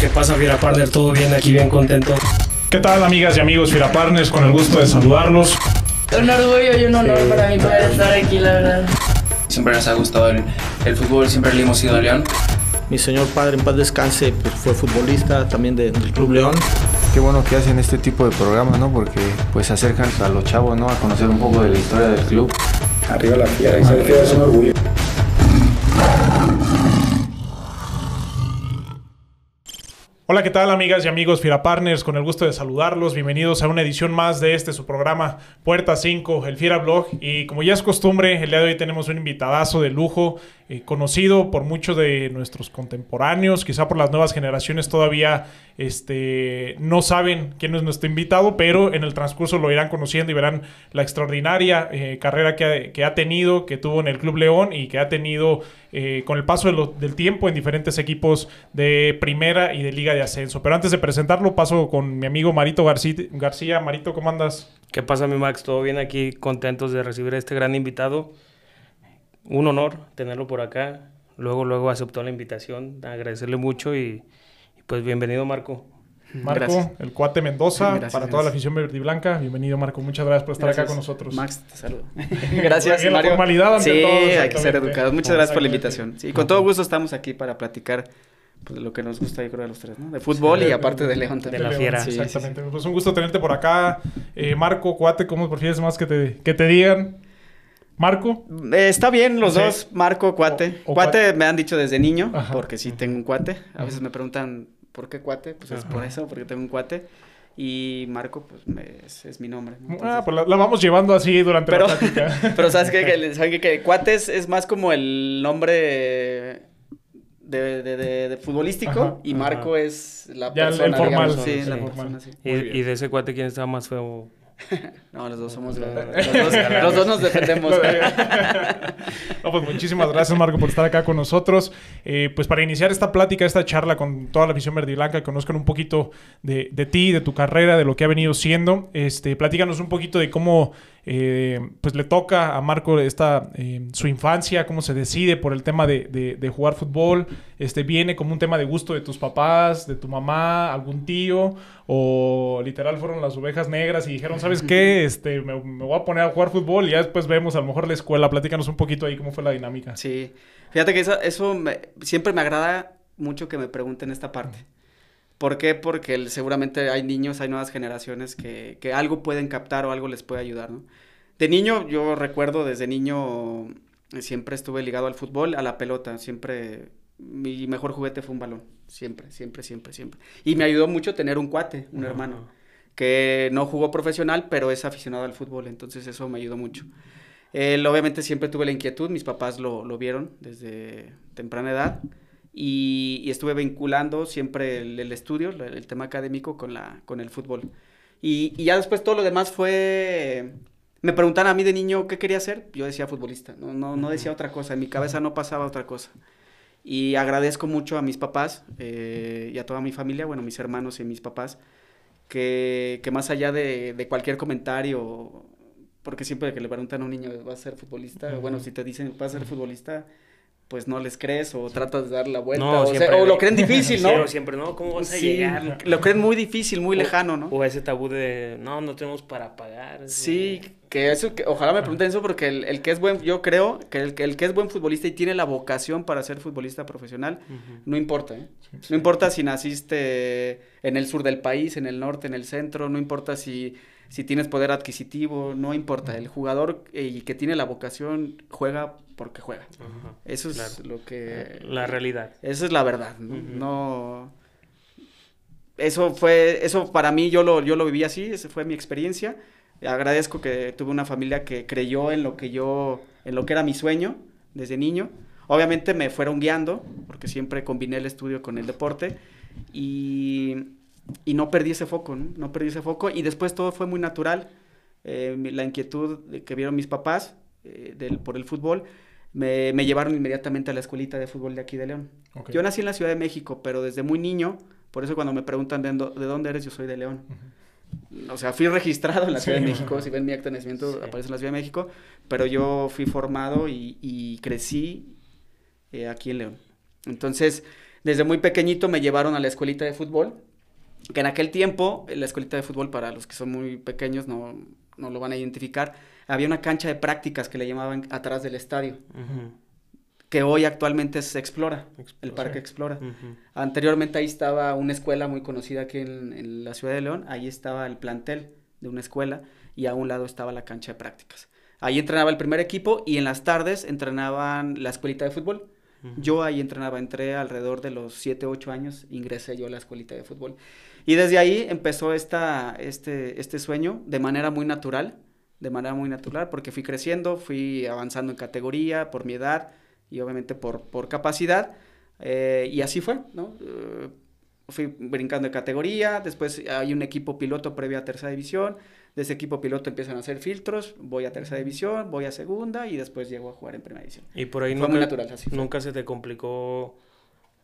¿Qué pasa, Fiera Partner? ¿Todo bien? Aquí bien contento. ¿Qué tal, amigas y amigos Fiera Partners? Con el gusto de saludarlos. Un orgullo y un honor para mí poder estar aquí, la verdad. Siempre nos ha gustado el, el fútbol, siempre le hemos ido a León. Mi señor padre, en paz descanse, pues fue futbolista también de- del Club León. Qué bueno que hacen este tipo de programas, ¿no? Porque pues acercan a los chavos, ¿no? A conocer un poco de la historia del club. Arriba la fiera y es un orgullo. Hola, ¿qué tal, amigas y amigos Fiera Partners? Con el gusto de saludarlos. Bienvenidos a una edición más de este, su programa Puerta 5, el Fiera Blog. Y como ya es costumbre, el día de hoy tenemos un invitadazo de lujo, eh, conocido por muchos de nuestros contemporáneos, quizá por las nuevas generaciones todavía este, no saben quién es nuestro invitado, pero en el transcurso lo irán conociendo y verán la extraordinaria eh, carrera que ha, tenido, que tuvo en el Club León y que ha tenido eh, con el paso del tiempo en diferentes equipos de primera y de liga de ascenso. Pero antes de presentarlo, paso con mi amigo Marito García. García. Marito, ¿cómo andas? ¿Qué pasa, mi Max? ¿Todo bien aquí? Contentos de recibir a este gran invitado. Un honor tenerlo por acá. Luego, luego aceptó la invitación. Agradecerle mucho y pues bienvenido, Marco. Marco, Gracias. el cuate Mendoza, Gracias, para toda la afición verde y blanca. Bienvenido, Marco. Muchas gracias por estar acá con nosotros. Max, te saludo. Gracias, La Mario. formalidad ante sí, todo, hay que ser educados. Muchas gracias por la invitación. Sí, con todo gusto estamos aquí para platicar pues, de lo que nos gusta, yo creo, de los tres, ¿no? De fútbol Sí, y de- aparte de León también. de la fiera. Sí, sí, sí. Exactamente. Pues un gusto tenerte por acá. Eh, Marco, cuate, ¿cómo prefieres más que te, que te digan? Marco. Eh, está bien los Sí. dos, Marco, cuate. O- o cuate, cuate. me han dicho desde niño, Ajá. porque sí tengo un cuate. A veces me preguntan, ¿por qué cuate? Pues es Ajá. por eso, porque tengo un cuate. Y Marco, pues me- es, es mi nombre. ¿no? Ah, pues la, la vamos llevando así durante Pero, la plática. pero ¿sabes? Que. Que cuates es más como el nombre de, de, de- de futbolístico Ajá, y ajá. Marco es la Ya el- el persona, formal, digamos. Sí, sí. la Sí. persona, sí. Y, y de ese cuate, ¿quién estaba más feo? No, los dos somos... Los, dos, los dos nos defendemos. No, pues muchísimas gracias, Marco, por estar acá con nosotros. Eh, pues para iniciar esta plática, esta charla con toda la afición verde y blanca, que conozcan un poquito de, de ti, de tu carrera, de lo que ha venido siendo. Este, platícanos un poquito de cómo eh, pues le toca a Marco esta, eh, su infancia, cómo se decide por el tema de, de- de jugar fútbol. Este, ¿Viene como un tema de gusto de tus papás, de tu mamá, algún tío? ¿O literal fueron las ovejas negras y dijeron, ¿sabes qué? Este, me, me voy a poner a jugar fútbol y ya después vemos a lo mejor la escuela. Platícanos un poquito ahí cómo fue la dinámica. Sí. Fíjate que eso, eso me- siempre me agrada mucho que me pregunten esta parte. ¿Por qué? Porque el- seguramente hay niños, hay nuevas generaciones que, que algo pueden captar o algo les puede ayudar, ¿no? De niño, yo recuerdo desde niño, siempre estuve ligado al fútbol, a la pelota, siempre, mi mejor juguete fue un balón, siempre, siempre, siempre, siempre. Y me ayudó mucho tener un cuate, un hermano, que no jugó profesional, pero es aficionado al fútbol, entonces eso me ayudó mucho. Él obviamente siempre tuve la inquietud, mis papás lo, lo vieron desde temprana edad y, y estuve vinculando siempre el, el estudio, el, el tema académico con, la, con el fútbol. Y, y ya después todo lo demás fue... Me preguntaban a mí de niño qué quería hacer, yo decía futbolista, no, no, no decía otra cosa, en mi cabeza no pasaba otra cosa. Y agradezco mucho a mis papás eh, y a toda mi familia, bueno, mis hermanos y mis papás, que, que más allá de, de cualquier comentario, porque siempre que le preguntan a un niño, ¿vas a ser futbolista? Bueno, si te dicen, ¿vas a ser futbolista? Pues no les crees o tratas de dar la vuelta. No, o, sea, siempre- o lo creen difícil, ¿no? Sí, siempre, ¿no? ¿Cómo vas a Sí, llegar? lo creen muy difícil, muy O- lejano, ¿no? O ese tabú de, no, no tenemos para pagar. Sí, que eso, que ojalá me pregunten eso porque el, el que es buen, yo creo que el, que el que es buen futbolista y tiene la vocación para ser futbolista profesional, no importa, ¿eh? No importa si naciste en el sur del país, en el norte, en el centro, no importa si, si tienes poder adquisitivo, no importa. El jugador eh, que tiene la vocación juega porque juega. Ajá. Eso es Claro. lo que... La realidad. Esa es la verdad. No- Eso fue, eso para mí yo lo, yo lo viví así, esa fue mi experiencia. Agradezco que tuve una familia que creyó en lo que yo, en lo que era mi sueño desde niño. Obviamente me fueron guiando, porque siempre combiné el estudio con el deporte y, y no perdí ese foco, ¿no? No perdí ese foco y después todo fue muy natural. Eh, la inquietud que vieron mis papás eh, del, por el fútbol me, me llevaron inmediatamente a la escuelita de fútbol de aquí de León. Yo nací en la Ciudad de México, pero desde muy niño, por eso cuando me preguntan de, de dónde eres, yo soy de León. O sea, fui registrado en la Ciudad de. México, si ven mi acta de nacimiento, Sí. aparece en la Ciudad de México, pero yo fui formado y, y crecí eh, aquí en León. Entonces, Desde muy pequeñito me llevaron a la escuelita de fútbol, que en aquel tiempo, la escuelita de fútbol, para los que son muy pequeños, no, no lo van a identificar, había una cancha de prácticas que le llamaban atrás del estadio, que hoy actualmente se Explora, el. Parque Explora. Anteriormente ahí estaba una escuela muy conocida aquí en, en la ciudad de León, ahí estaba el plantel de una escuela y a un lado estaba la cancha de prácticas. Ahí entrenaba el primer equipo y en las tardes entrenaban la escuelita de fútbol. Yo ahí entrenaba, entré alrededor de los 7, 8 años, ingresé yo a la escuelita de fútbol. Y desde ahí empezó esta, este, este sueño de manera muy natural, de manera muy natural, porque fui creciendo, fui avanzando en categoría por mi edad y obviamente por, por capacidad. eh, y así fue, ¿no? Eh, fui brincando de categoría, después hay un equipo piloto previo a tercera división, de ese equipo piloto empiezan a hacer filtros, voy a tercera división, voy a segunda y después llego a jugar en primera división. Y por ahí Fue nunca, muy natural, así nunca se te complicó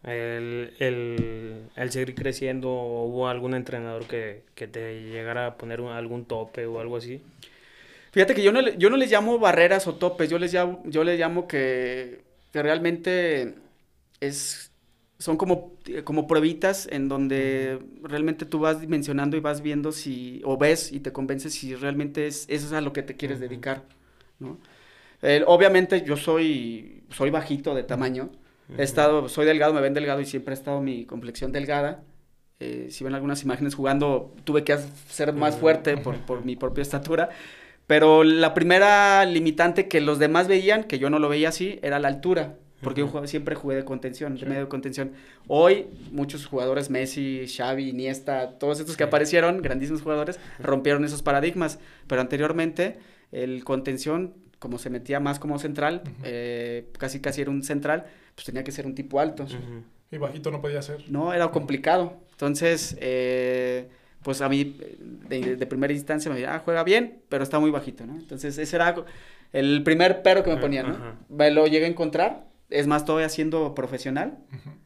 el, el, el seguir creciendo o hubo algún entrenador que, que te llegara a poner un- algún tope o algo así. Fíjate que yo no, yo no les llamo barreras o topes, yo les llamo, yo les llamo que, que realmente es, son como, como pruebitas en donde realmente tú vas dimensionando y vas viendo si, o ves y te convences si realmente es, eso es a lo que te quieres dedicar, ¿no? El- obviamente yo soy, soy bajito de tamaño, he estado, soy delgado, me ven delgado y siempre ha estado mi complexión delgada. Eh, si ven algunas imágenes jugando, tuve que ser más fuerte por, por mi propia estatura. Pero la primera limitante que los demás veían, que yo no lo veía así, era la altura. Porque yo jugaba- siempre jugué de contención, de medio de contención. Hoy, muchos jugadores, Messi, Xavi, Iniesta, todos estos que aparecieron, grandísimos jugadores, rompieron esos paradigmas. Pero anteriormente, el contención, como se metía más como central, eh, casi casi era un central, pues tenía que ser un tipo alto. Y bajito no podía ser. No, era complicado. Entonces, eh, pues a mí de, de primera instancia me decía, ah, juega bien, pero está muy bajito, ¿no? Entonces, ese era el primer pero que me ponían, ¿no? Me lo llegué a encontrar. Es más, todavía siendo profesional,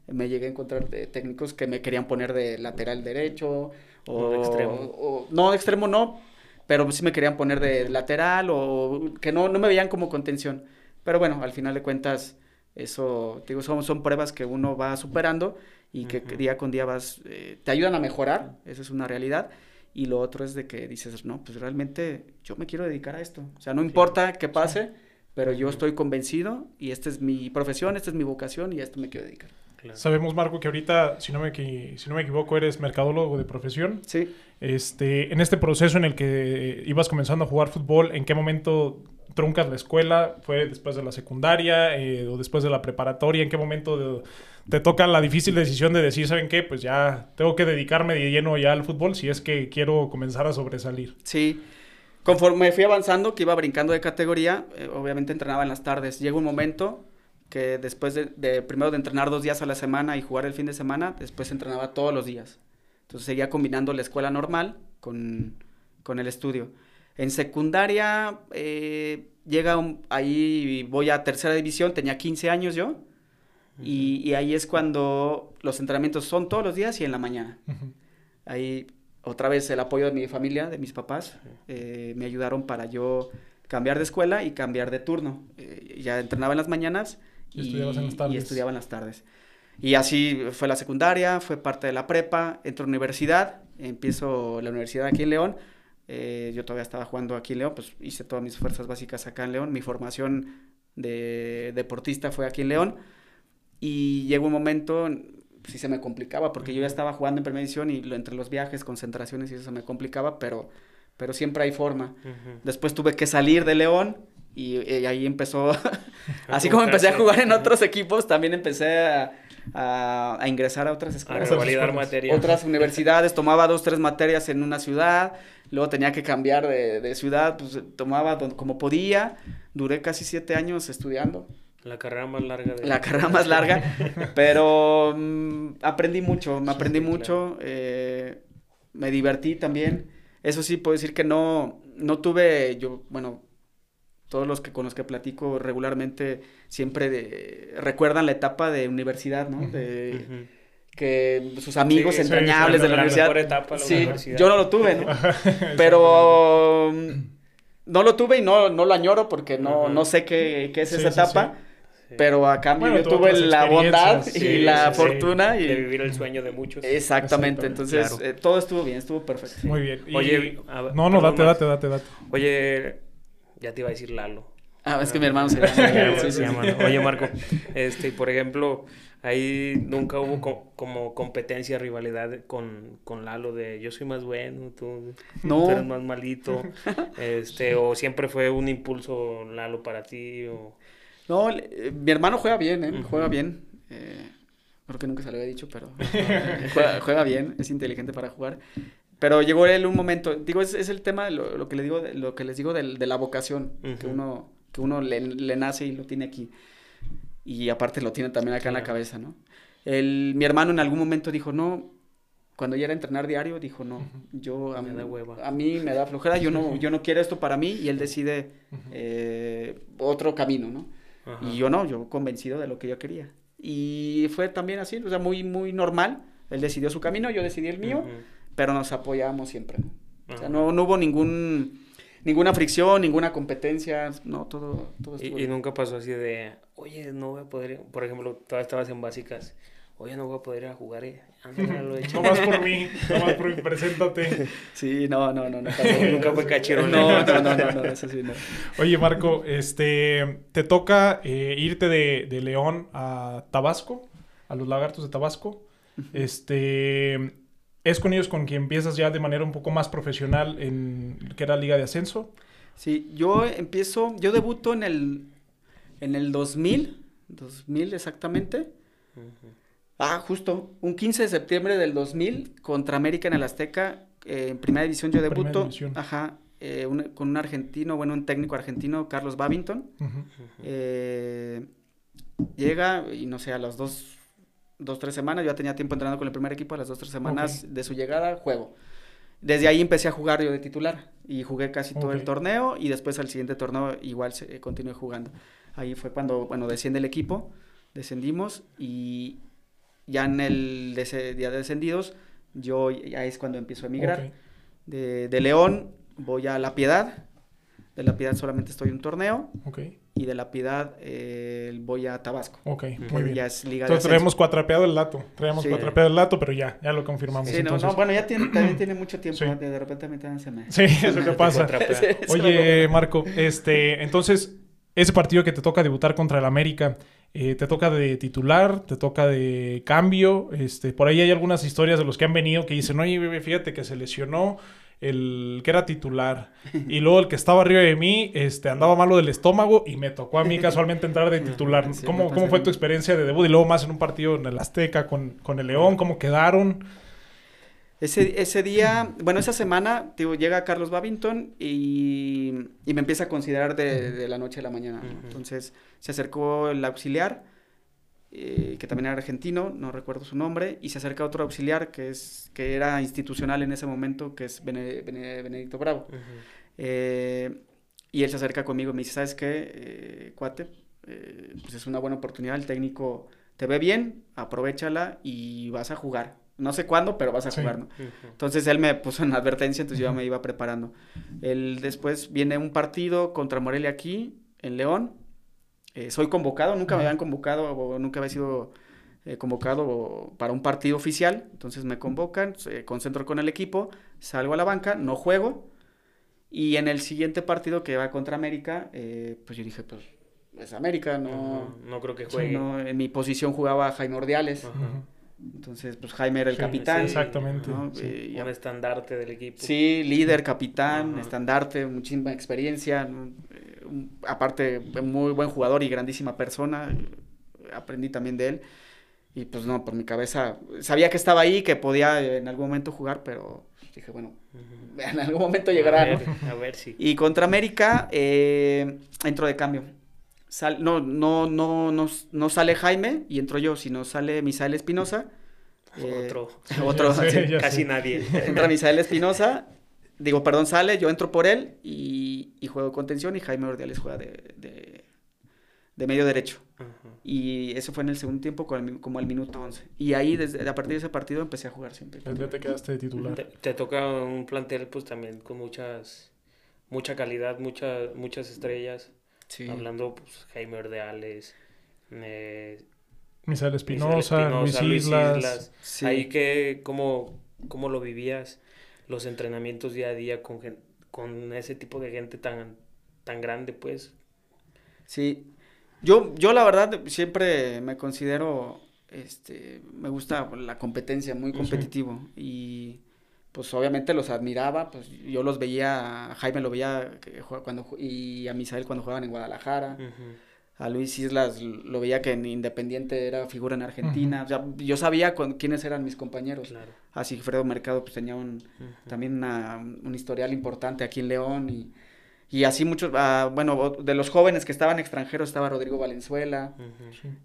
me llegué a encontrar de técnicos que me querían poner de lateral derecho o, O de extremo. o- no, de extremo no, pero sí me querían poner de lateral o que no, no me veían como contención. Pero bueno, al final de cuentas, eso, te digo, son, son pruebas que uno va superando y que Ujú. día con día vas, eh, te ayudan a mejorar, eso es una realidad. Y lo otro es de que dices, no, pues realmente yo me quiero dedicar a esto. O sea, no importa qué pase, pero yo estoy convencido y esta es mi profesión, esta es mi vocación y a esto me quiero dedicar. Claro. Sabemos, Marco, que ahorita, si no me, si no me equivoco, eres mercadólogo de profesión. Sí. Este, en este proceso en el que ibas comenzando a jugar fútbol, ¿en qué momento truncas la escuela? ¿Fue después de la secundaria eh, o después de la preparatoria? ¿En qué momento de- te toca la difícil decisión de decir, ¿saben qué? Pues ya tengo que dedicarme de lleno ya al fútbol si es que quiero comenzar a sobresalir. Sí. Conforme fui avanzando, que iba brincando de categoría, eh, obviamente entrenaba en las tardes. Llega un momento que después de, de- primero de entrenar dos días a la semana y jugar el fin de semana, después entrenaba todos los días. Entonces seguía combinando la escuela normal con, con el estudio. En secundaria, eh, llega un- ahí, voy a tercera división, tenía 15 años yo, y, y ahí es cuando los entrenamientos son todos los días y en la mañana. Ahí otra vez el apoyo de mi familia, de mis papás, eh, me ayudaron para yo cambiar de escuela y cambiar de turno. Eh, ya entrenaba en las mañanas Y estudiabas en las y tardes. estudiaba en las tardes. Y así fue la secundaria, fue parte de la prepa, entro a la universidad, empiezo la universidad aquí en León. eh, yo todavía estaba jugando aquí en León, pues hice todas mis fuerzas básicas acá en León. Mi formación de deportista fue aquí en León. Y llegó un momento, sí se me complicaba, porque yo ya estaba jugando en primera división y lo- entre los viajes, concentraciones y eso se me complicaba, pero, pero siempre hay forma. Ujú. Después tuve que salir de León y, y ahí empezó, así como empecé a jugar en otros equipos, también empecé a, a- a ingresar a otras A escuelas. revalidar escuelas. materia. Otras universidades, tomaba dos, tres materias en una ciudad, luego tenía que cambiar de, de ciudad, pues tomaba don- como podía, duré casi siete años estudiando, La carrera más larga de... la carrera más larga, pero mm, aprendí mucho, me aprendí Sí, mucho, eh, me divertí también. Eso sí, puedo decir que no, no tuve, yo, bueno, todos los que con los que platico regularmente siempre de- recuerdan la etapa de universidad, ¿no? De, que sus amigos Sí, entrañables de la la universidad. mejor etapa de la sí, universidad. yo no lo tuve, ¿no? Pero mm, no lo tuve y no, no lo añoro porque no, no sé qué, qué es Sí, esa sí, etapa. Pero a cambio Bueno, yo tuve la bondad y la fortuna. De Y... vivir el sueño de muchos. Exactamente, entonces Claro. eh, todo estuvo bien, estuvo perfecto. Muy bien. Y- Oye, ver, no, no, date, date, date, date. Oye, ya te iba a decir Lalo. Ah, es que mi hermano se llama. llama, Sí, se sí, llama, sí. ¿no? Oye, Marco, este, por ejemplo, ahí nunca hubo co- como competencia, rivalidad con, con Lalo de yo soy más bueno, tú, No. tú eres más malito, este, o siempre fue un impulso Lalo para ti, o... No, le- eh, mi hermano juega bien, ¿eh? Juega bien. Eh, creo que nunca se lo había dicho, pero eh, juega, juega bien, es inteligente para jugar. Pero llegó él un momento, digo, es, es el tema, lo, lo que le digo, de- lo que les digo del- de, la vocación, que uno, que uno le, le nace y lo tiene aquí. Y aparte lo tiene también acá en la cabeza, ¿no? El, mi hermano en algún momento dijo, no, cuando ya era entrenar diario, dijo, no, yo a, Me mí- da hueva. a mí me da flojera, yo no, yo no quiero esto para mí, y él decide eh, otro camino, ¿no? Y yo no, yo convencido de lo que yo quería. Y fue también así, o sea, muy, muy normal. Él decidió su camino, yo decidí el mío. Pero nos apoyamos siempre. ¿no? O sea, no, no hubo ningún, ninguna fricción, ninguna competencia, no, todo, todo estuvo Y, y nunca pasó así de, oye, no voy a poder, ir", por ejemplo, todavía estabas en básicas, oye, no voy a poder ir a jugar, eh. Ándale, No échale". más por mí, no más por mí, preséntate. Sí, no, no, no. Nunca fue cachero, No, no, no, no, no, eso sí, no. Oye, Marco, este, te toca eh, irte de, de León a Tabasco, a los Lagartos de Tabasco. Este, es con ellos con quien empiezas ya de manera un poco más profesional en que era Liga de Ascenso. Sí, yo empiezo, yo debuto en el, en el 2000, 2000 exactamente. Ah, justo, un 15 de septiembre del 2000 contra América en el Azteca, eh, en primera división yo debuto, división. ajá, eh, un- con un argentino, bueno, un técnico argentino, Carlos Babington, eh, llega y no sé, a las dos, dos, tres semanas, yo ya tenía tiempo entrenando con el primer equipo, a las dos, tres semanas de su llegada, juego. Desde ahí empecé a jugar yo de titular y jugué casi todo el torneo y después al siguiente torneo igual se, eh, continué jugando. Ahí fue cuando, bueno, desciende el equipo, descendimos y ya en el día de descendidos, yo ya es cuando empiezo a emigrar. De, de León voy a La Piedad, de La Piedad solamente estoy un torneo. Ok, y de La Piedad eh, voy a Tabasco. ok, muy bien. Ya es Liga de Entonces Ascenso. traemos cuatrapeado el dato, traemos Sí. cuatrapeado el dato, pero ya, ya lo confirmamos. Sí, no, entonces. no, bueno, ya tiene, también tiene mucho tiempo, Sí. de, de repente a mí también se me... Sí, eso que pasa. Trapea. Se- se me Oye. Marco, este, entonces, ese partido que te toca debutar contra el América, eh, ¿te toca de titular? ¿Te toca de cambio? Este, por ahí hay algunas historias de los que han venido que dicen, oye, bebé, fíjate que se lesionó el que era titular. Y luego el que estaba arriba de mí, este, andaba malo del estómago y me tocó a mí casualmente entrar de titular. Sí, ¿Cómo, ¿Cómo fue tu experiencia de debut? Y luego más en un partido en el Azteca con, con el León, ¿cómo quedaron? Ese, ese día, bueno, esa semana, digo, llega Carlos Babington y, y me empieza a considerar de, de la noche a la mañana. Entonces se acercó el auxiliar, eh, que también era argentino, no recuerdo su nombre, y se acerca otro auxiliar que, es, que era institucional en ese momento, que es Bene- Bene- Benedicto Bravo. Eh, y él se acerca conmigo y me dice, ¿sabes qué, eh, cuate? Pues es una buena oportunidad, el técnico te ve bien, aprovechala y vas a jugar. No sé cuándo, pero vas a Sí. jugar, ¿no? Entonces él me puso en advertencia, entonces yo me iba preparando. Él después viene un partido contra Morelia aquí, en León. Eh, soy convocado, nunca me habían convocado o nunca había sido eh, convocado para un partido oficial. Entonces me convocan, se concentro con el equipo, salgo a la banca, no juego. Y en el siguiente partido que va contra América, eh, pues yo dije, pues es América, no. No creo que juegue. no, en mi posición jugaba Jaime Ordiales. Ajá. Entonces, pues Jaime era el Sí, capitán. sí, exactamente, ¿no? sí. Y Un estandarte del equipo. Sí, líder, capitán, Ajá. estandarte, muchísima experiencia, aparte muy buen jugador y grandísima persona, eh, aprendí también de él y pues no, por mi cabeza, sabía que estaba ahí, que podía eh, en algún momento jugar, pero dije, bueno, en algún momento llegará, a ¿no? ver, a ver si. Y contra América eh, entro de cambio. Sal- no, no, no, no, no sale Jaime y entro yo, sino sale Misael Espinosa. eh, Otro. otro, sí. ya Casi nadie. Entra Misael Espinosa, digo, perdón, sale, yo entro por él y, y juego contención y Jaime Ordiales juega de, de, de medio derecho. Y eso fue en el segundo tiempo como al, mi- como al minuto 11. Y ahí, desde, a partir de ese partido, empecé a jugar siempre. Ya te quedaste de titular. Te, te toca un plantel pues también con muchas mucha calidad, muchas muchas estrellas. Sí. Hablando pues Jaime Ordeales, eh, Misael Misael Espinosa, Luis Espinosa, Luis Islas. Islas. Sí. Ahí que, ¿cómo, ¿cómo lo vivías? Los entrenamientos día a día con, con ese tipo de gente tan, tan grande, pues. Sí, yo, yo la verdad siempre me considero, este, me gusta la competencia, muy competitivo y pues obviamente los admiraba, pues yo los veía, a Jaime lo veía que cuando y a Misael cuando jugaban en Guadalajara. A Luis Islas lo veía que en Independiente era figura en Argentina, o sea, yo sabía con, quiénes eran mis compañeros. Claro. A Sigfredo Mercado pues tenía un, también una- un historial importante aquí en León y, y así muchos, ah, bueno, de los jóvenes que estaban extranjeros estaba Rodrigo Valenzuela,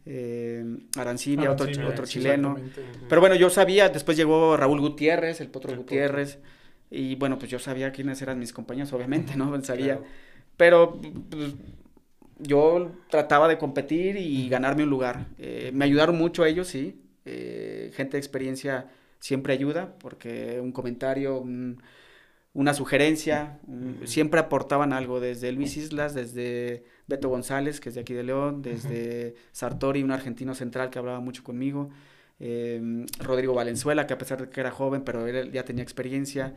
eh, Arancibia, otro, Arancibia, otro chileno. Pero bueno, yo sabía, después llegó Raúl Gutiérrez, el Potro El Potro. Gutiérrez, y bueno, pues yo sabía quiénes eran mis compañeros, obviamente, ¿no? Sabía. Claro. Pero pues, yo trataba de competir y ganarme un lugar. Eh, me ayudaron mucho ellos, sí. Eh, gente de experiencia siempre ayuda, porque un comentario, un- una sugerencia, un- siempre aportaban algo, desde Luis Islas, desde Beto González, que es de aquí de León, desde Sartori, un argentino central que hablaba mucho conmigo, eh, Rodrigo Valenzuela, que a pesar de que era joven, pero él ya tenía experiencia,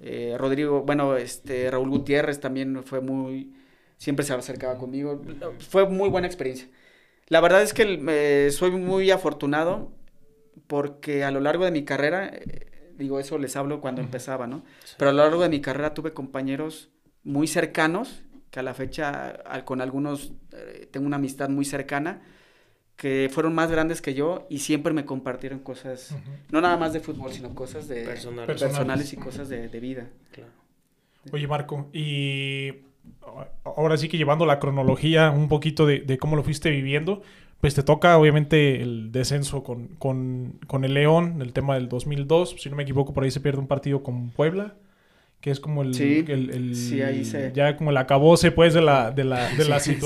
eh, Rodrigo, bueno, este, Raúl Gutiérrez también fue muy, siempre se acercaba conmigo, fue muy buena experiencia. La verdad es que eh, soy muy afortunado porque a lo largo de mi carrera, eh, digo, eso les hablo cuando empezaba, ¿no? Pero a lo largo de mi carrera tuve compañeros muy cercanos, que a la fecha al- con algunos eh, tengo una amistad muy cercana, que fueron más grandes que yo y siempre me compartieron cosas, no nada más de fútbol, sino cosas de personales. y cosas de, de vida. Claro. Oye, Marco, y ahora sí que llevando la cronología un poquito de, de cómo lo fuiste viviendo, pues te toca obviamente el descenso con, con, con el León, el tema del 2002, si no me equivoco, por ahí se pierde un partido con Puebla, que es como el, Sí, el- el- sí, ahí se- ya como el acabose pues de la, de la, de la Sí, sí.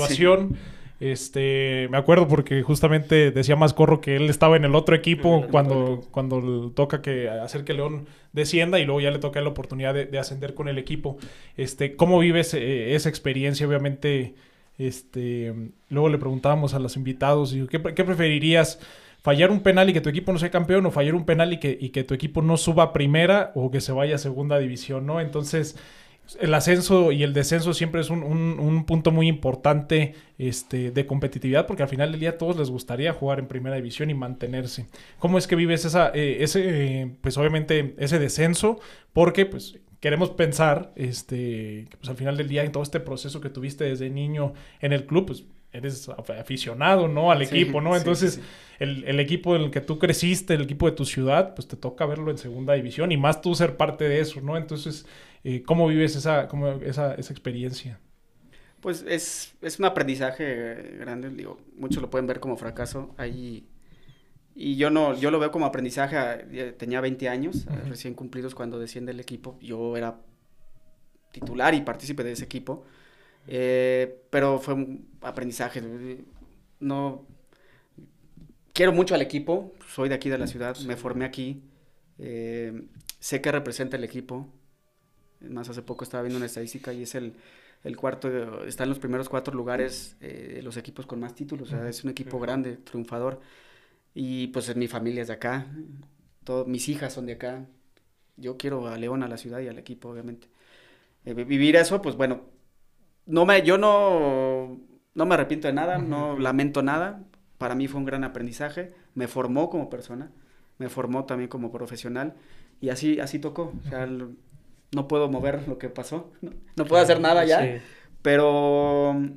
Este, me acuerdo porque justamente decía Mascorro que él estaba en el otro equipo cuando, cuando toca que hacer que León descienda y luego ya le toca la oportunidad de, de ascender con el equipo. Este, ¿cómo vives eh, esa experiencia? Obviamente, este, luego le preguntábamos a los invitados, ¿qué, qué preferirías? ¿Fallar un penal y que tu equipo no sea campeón o fallar un penal y que, y que tu equipo no suba a primera o que se vaya a segunda división, ¿no? Entonces, el ascenso y el descenso siempre es un, un- un punto muy importante este, de competitividad porque al final del día a todos les gustaría jugar en primera división y mantenerse. ¿Cómo es que vives esa, eh, ese, eh, pues obviamente ese descenso? Porque pues queremos pensar este, que pues al final del día en todo este proceso que tuviste desde niño en el club, pues eres af- aficionado, ¿no? Al Sí, equipo, ¿no? Entonces, sí, sí. El, el equipo en el que tú creciste, el equipo de tu ciudad, pues te toca verlo en segunda división y más tú ser parte de eso, ¿no? Entonces, eh, ¿cómo vives esa, cómo, esa, esa experiencia? Pues es, es un aprendizaje grande, digo, muchos lo pueden ver como fracaso. Ahí, y yo no, yo lo veo como aprendizaje. a- ya Tenía 20 años, Ujú. recién cumplidos cuando desciende el equipo. Yo era titular y partícipe de ese equipo. Eh, pero fue un aprendizaje. No quiero mucho al equipo, soy de aquí de la ciudad, me formé aquí. eh, sé que representa el equipo. Más hace poco estaba viendo una estadística y es el, el cuarto, está en los primeros cuatro lugares eh, los equipos con más títulos. O sea, es un equipo Ujú. grande, triunfador. Y pues mi familia es de acá, todo, mis hijas son de acá. Yo quiero a León, a la ciudad y al equipo, obviamente. Eh, vi- vivir eso, pues bueno, no me, yo no, no me arrepiento de nada, no lamento nada. Para mí fue un gran aprendizaje, me formó como persona, me formó también como profesional y así, así tocó. O sea, no puedo mover lo que pasó, no, no puedo hacer nada ya, Sí. pero mm,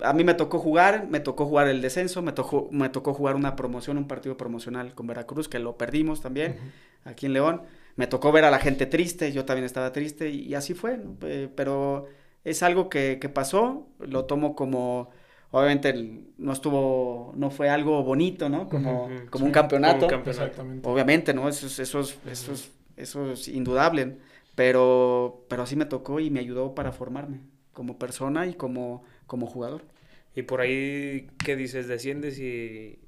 a mí me tocó jugar, me tocó jugar el descenso, me tocó, me tocó jugar una promoción, un partido promocional con Veracruz, que lo perdimos también aquí en León. Me tocó ver a la gente triste, yo también estaba triste y, y así fue, ¿no? Pe- pero es algo que, que pasó, lo tomo como, obviamente no estuvo, no fue algo bonito, ¿no? Como, como sí, un campeonato. como un campeonato. Exactamente. Obviamente, ¿no? Eso es, eso es, eso es, eso es indudable, pero, pero así me tocó y me ayudó para formarme como persona y como, como jugador. Y por ahí, ¿qué dices? ¿Desciendes y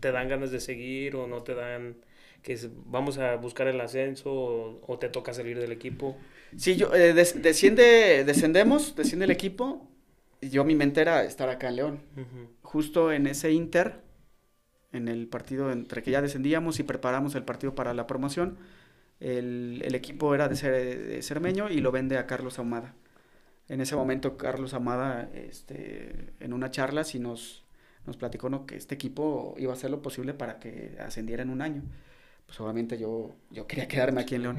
te dan ganas de seguir o no te dan que es- vamos a buscar el ascenso o, o te toca salir del equipo? Sí, yo, eh, des- desciende, descendemos, desciende el equipo yo mi mente era estar acá en León. Justo en ese Inter, en el partido entre que ya descendíamos y preparamos el partido para la promoción, el, el equipo era de, ser, de Cermeño y lo vende a Carlos Ahumada. En ese momento Carlos Ahumada, este, en una charla, sí nos, nos platicó ¿no? que este equipo iba a hacer lo posible para que ascendiera en un año. Pues obviamente yo, yo quería quedarme aquí en León.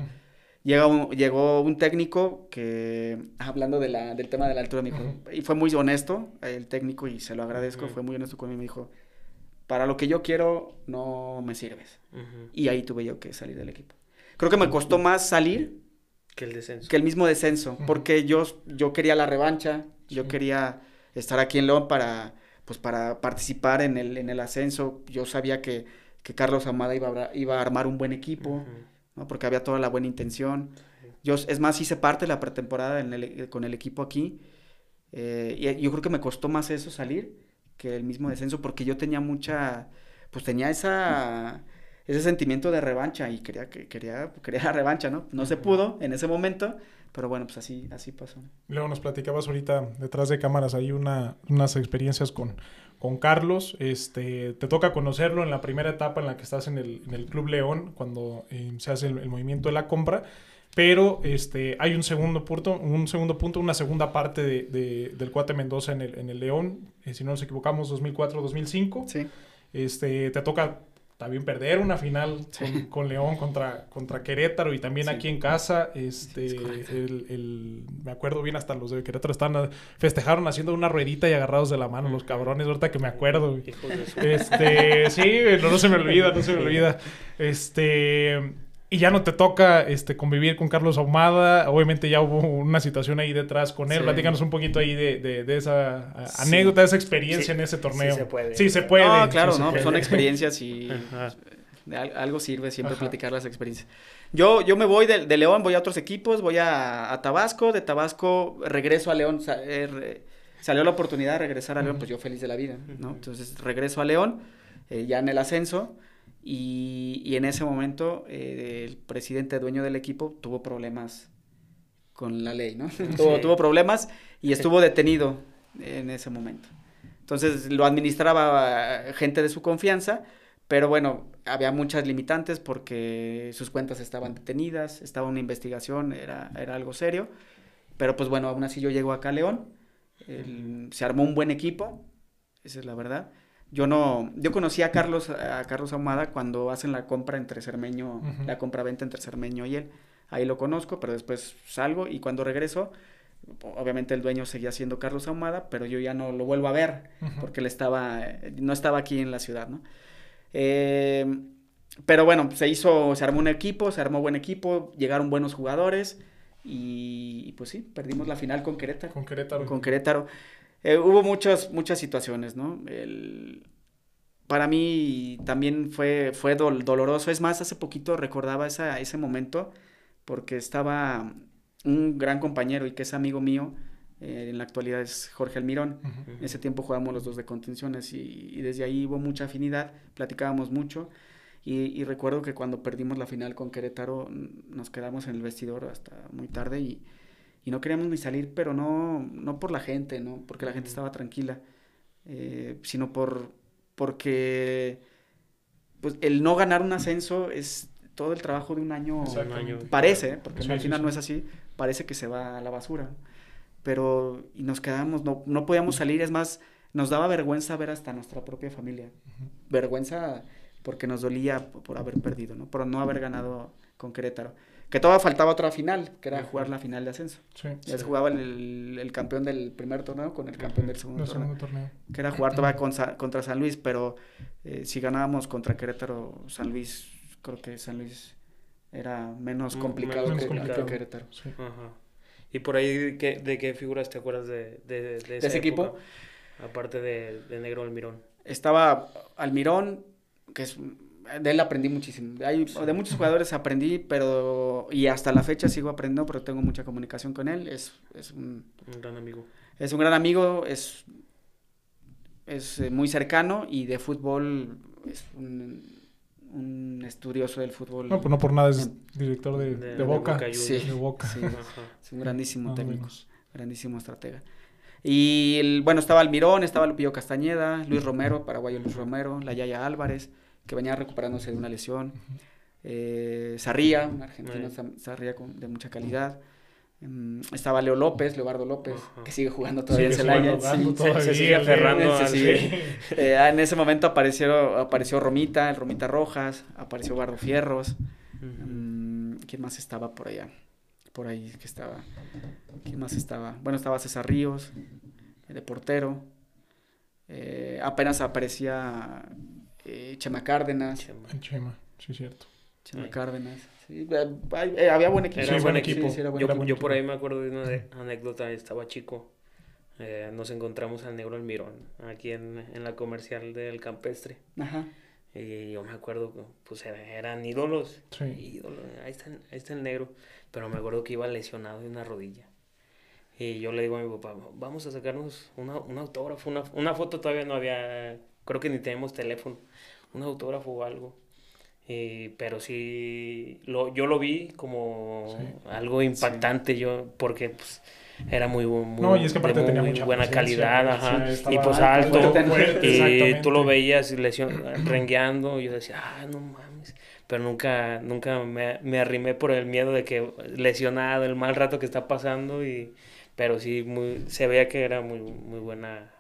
Llega un- llegó un técnico que, hablando de la, del tema de la altura, me dijo, y fue muy honesto el técnico y se lo agradezco, fue muy honesto conmigo, me dijo, para lo que yo quiero no me sirves. Y ahí tuve yo que salir del equipo. Creo que me costó más salir Que el descenso. que el mismo descenso, porque yo, yo quería la revancha, yo quería estar aquí en León para, pues, para participar en el, en el ascenso. Yo sabía que, que Carlos Amada iba a, iba a armar un buen equipo. ¿no? Porque había toda la buena intención. Yo, es más, hice parte de la pretemporada en el- con el equipo aquí. eh, y yo creo que me costó más eso salir que el mismo descenso, porque yo tenía mucha, pues tenía esa, ese sentimiento de revancha y quería, que- quería, quería la revancha, ¿no? No se pudo en ese momento, pero bueno, pues así, así pasó. Luego nos platicabas ahorita detrás de cámaras hay una, unas experiencias con, con Carlos. Este, te toca conocerlo en la primera etapa en la que estás en el, en el Club León, cuando eh, se hace el, el movimiento de la compra. Pero este, hay un segundo punto, un segundo punto, una segunda parte de, de- del Cuate Mendoza en el, en el León, eh, si no nos equivocamos, 2004-2005. Sí. Este, te toca también perder una final Sí. con, con León contra, contra Querétaro y también Sí. aquí en casa. Este, Es el, el- me acuerdo bien, hasta los de Querétaro estaban festejaron haciendo una ruedita y agarrados de la mano los cabrones, ahorita que me acuerdo. güey. Hijos de su- Este, sí, no, no se me olvida, no se me olvida. Este, y ya no te toca este, convivir con Carlos Ahumada. Obviamente ya hubo una situación ahí detrás con él. Sí. Platícanos un poquito ahí de, de- de esa a- Sí. anécdota, de esa experiencia Sí, en ese sí torneo. se puede. Sí, se puede. No, claro, sí ¿no? puede. Son experiencias y de algo sirve siempre Ajá. platicar las experiencias. Yo, yo me voy de, de León, voy a otros equipos, voy a, a Tabasco, de Tabasco regreso a León, sa- eh, salió la oportunidad de regresar a León, pues yo feliz de la vida, ¿no? Entonces regreso a León, eh, ya en el ascenso, y, y en ese momento eh, el presidente dueño del equipo tuvo problemas con la ley, ¿no? tuvo, Sí. tuvo problemas y estuvo detenido en ese momento. Entonces lo administraba eh, gente de su confianza, pero bueno, había muchas limitantes porque sus cuentas estaban detenidas, estaba una investigación, era, era algo serio. Pero pues bueno, aún así yo llego acá a León, el- se armó un buen equipo, esa es la verdad. Yo no, yo conocí a Carlos, a Carlos Ahumada cuando hacen la compra entre Cermeño, la compra-venta entre Cermeño y él. Ahí lo conozco, pero después salgo y cuando regreso, obviamente el dueño seguía siendo Carlos Ahumada, pero yo ya no lo vuelvo a ver porque él estaba, no estaba aquí en la ciudad, ¿no? Eh, pero bueno, se hizo, se armó un equipo, se armó buen equipo, llegaron buenos jugadores y, y pues sí, perdimos la final con Querétaro. Con Querétaro. Con Querétaro. Eh, hubo muchas, muchas situaciones, ¿no? El- para mí también fue, fue dol- doloroso. Es más, hace poquito recordaba esa, ese momento porque estaba un gran compañero y que es amigo mío, eh, en la actualidad es Jorge Almirón. Ujú. En ese tiempo jugábamos los dos de contenciones y, y desde ahí hubo mucha afinidad, platicábamos mucho y, y recuerdo que cuando perdimos la final con Querétaro nos quedamos en el vestidor hasta muy tarde y, y no queríamos ni salir, pero no, no por la gente, ¿no? porque la gente estaba tranquila, eh, sino por porque pues, el no ganar un ascenso es todo el trabajo de un año. Parece, ¿eh? porque Sí, al final sí. no es así, parece que se va a la basura. Pero, y nos quedamos, no, no podíamos salir, es más, nos daba vergüenza ver hasta nuestra propia familia. Vergüenza porque nos dolía por haber perdido, ¿no? Por no haber ganado con Querétaro. Que todavía faltaba otra final, que era jugar la final de ascenso. Sí. Ya se jugaba el, el campeón del primer torneo con el campeón del segundo El torneo segundo torneo. que era jugar todavía con contra San Luis, pero eh, si ganábamos contra Querétaro, San Luis, creo que San Luis era menos Mm, complicado, menos que, complicado. que Querétaro. Sí. Ajá. ¿Y por ahí de qué, de qué figuras te acuerdas de, de, de, esa ese equipo? época? Aparte de, de Negro Almirón. Estaba Almirón, que es, de él aprendí muchísimo. Hay- de muchos jugadores aprendí, pero, y hasta la fecha sigo aprendiendo, pero tengo mucha comunicación con él. Es, es un, Un gran amigo. es un gran amigo, es, es eh, muy cercano y de fútbol es un, un estudioso del fútbol. No, pues no por nada es director de, De- de de Boca. Boca Juniors. Sí. De Boca. Sí. Es un grandísimo Más o técnico, menos. grandísimo estratega. Y el- bueno, estaba Almirón, estaba Lupillo Castañeda, Luis Romero, paraguayo Luis Romero, la Yaya Álvarez, que venía recuperándose de una lesión. Eh, Sarría, un argentino Sarría de mucha calidad. Mm, estaba Leo López, Leobardo López, que sigue jugando todavía Sigue en Celaya. sí. se sigue el- aferrando se sigue. Eh, en ese momento apareció, apareció Romita, el Romita Rojas, apareció Bardo Fierros. Mm, ¿Quién más estaba por allá? Por ahí que estaba. ¿Quién más estaba? Bueno, estaba César Ríos, eh, de portero. Eh, apenas aparecía eh, Chema Cárdenas. El Chema, sí, cierto. Chema. Cárdenas. Sí, eh, había buen equipo. Era Sí, buen equipo. sí, era buen Yo, por ahí me acuerdo de una de- anécdota, estaba chico. eh, nos encontramos al negro Almirón, aquí en, en la comercial del campestre. Ajá. Y yo me acuerdo, pues era- eran ídolos. Sí. ídolos, ahí está, ahí está el negro. Pero me acuerdo que iba lesionado de una rodilla. Y yo le digo a mi papá, vamos a sacarnos una, un autógrafo, una, una foto todavía no había, creo que ni tenemos teléfono, un autógrafo o algo. Y- pero sí, lo, yo lo vi como Sí. algo impactante, yo, porque pues, era muy, muy No, y es que aparte tenía muy mucha buena calidad, ajá, sí, y pues alto, alto, fuerte, y tú lo veías lesión, rengueando, y yo decía, ah, no mames, pero nunca, nunca me, me arrimé por el miedo de que lesionado, el mal rato que está pasando, y, pero sí, muy, se veía que era muy, muy buena,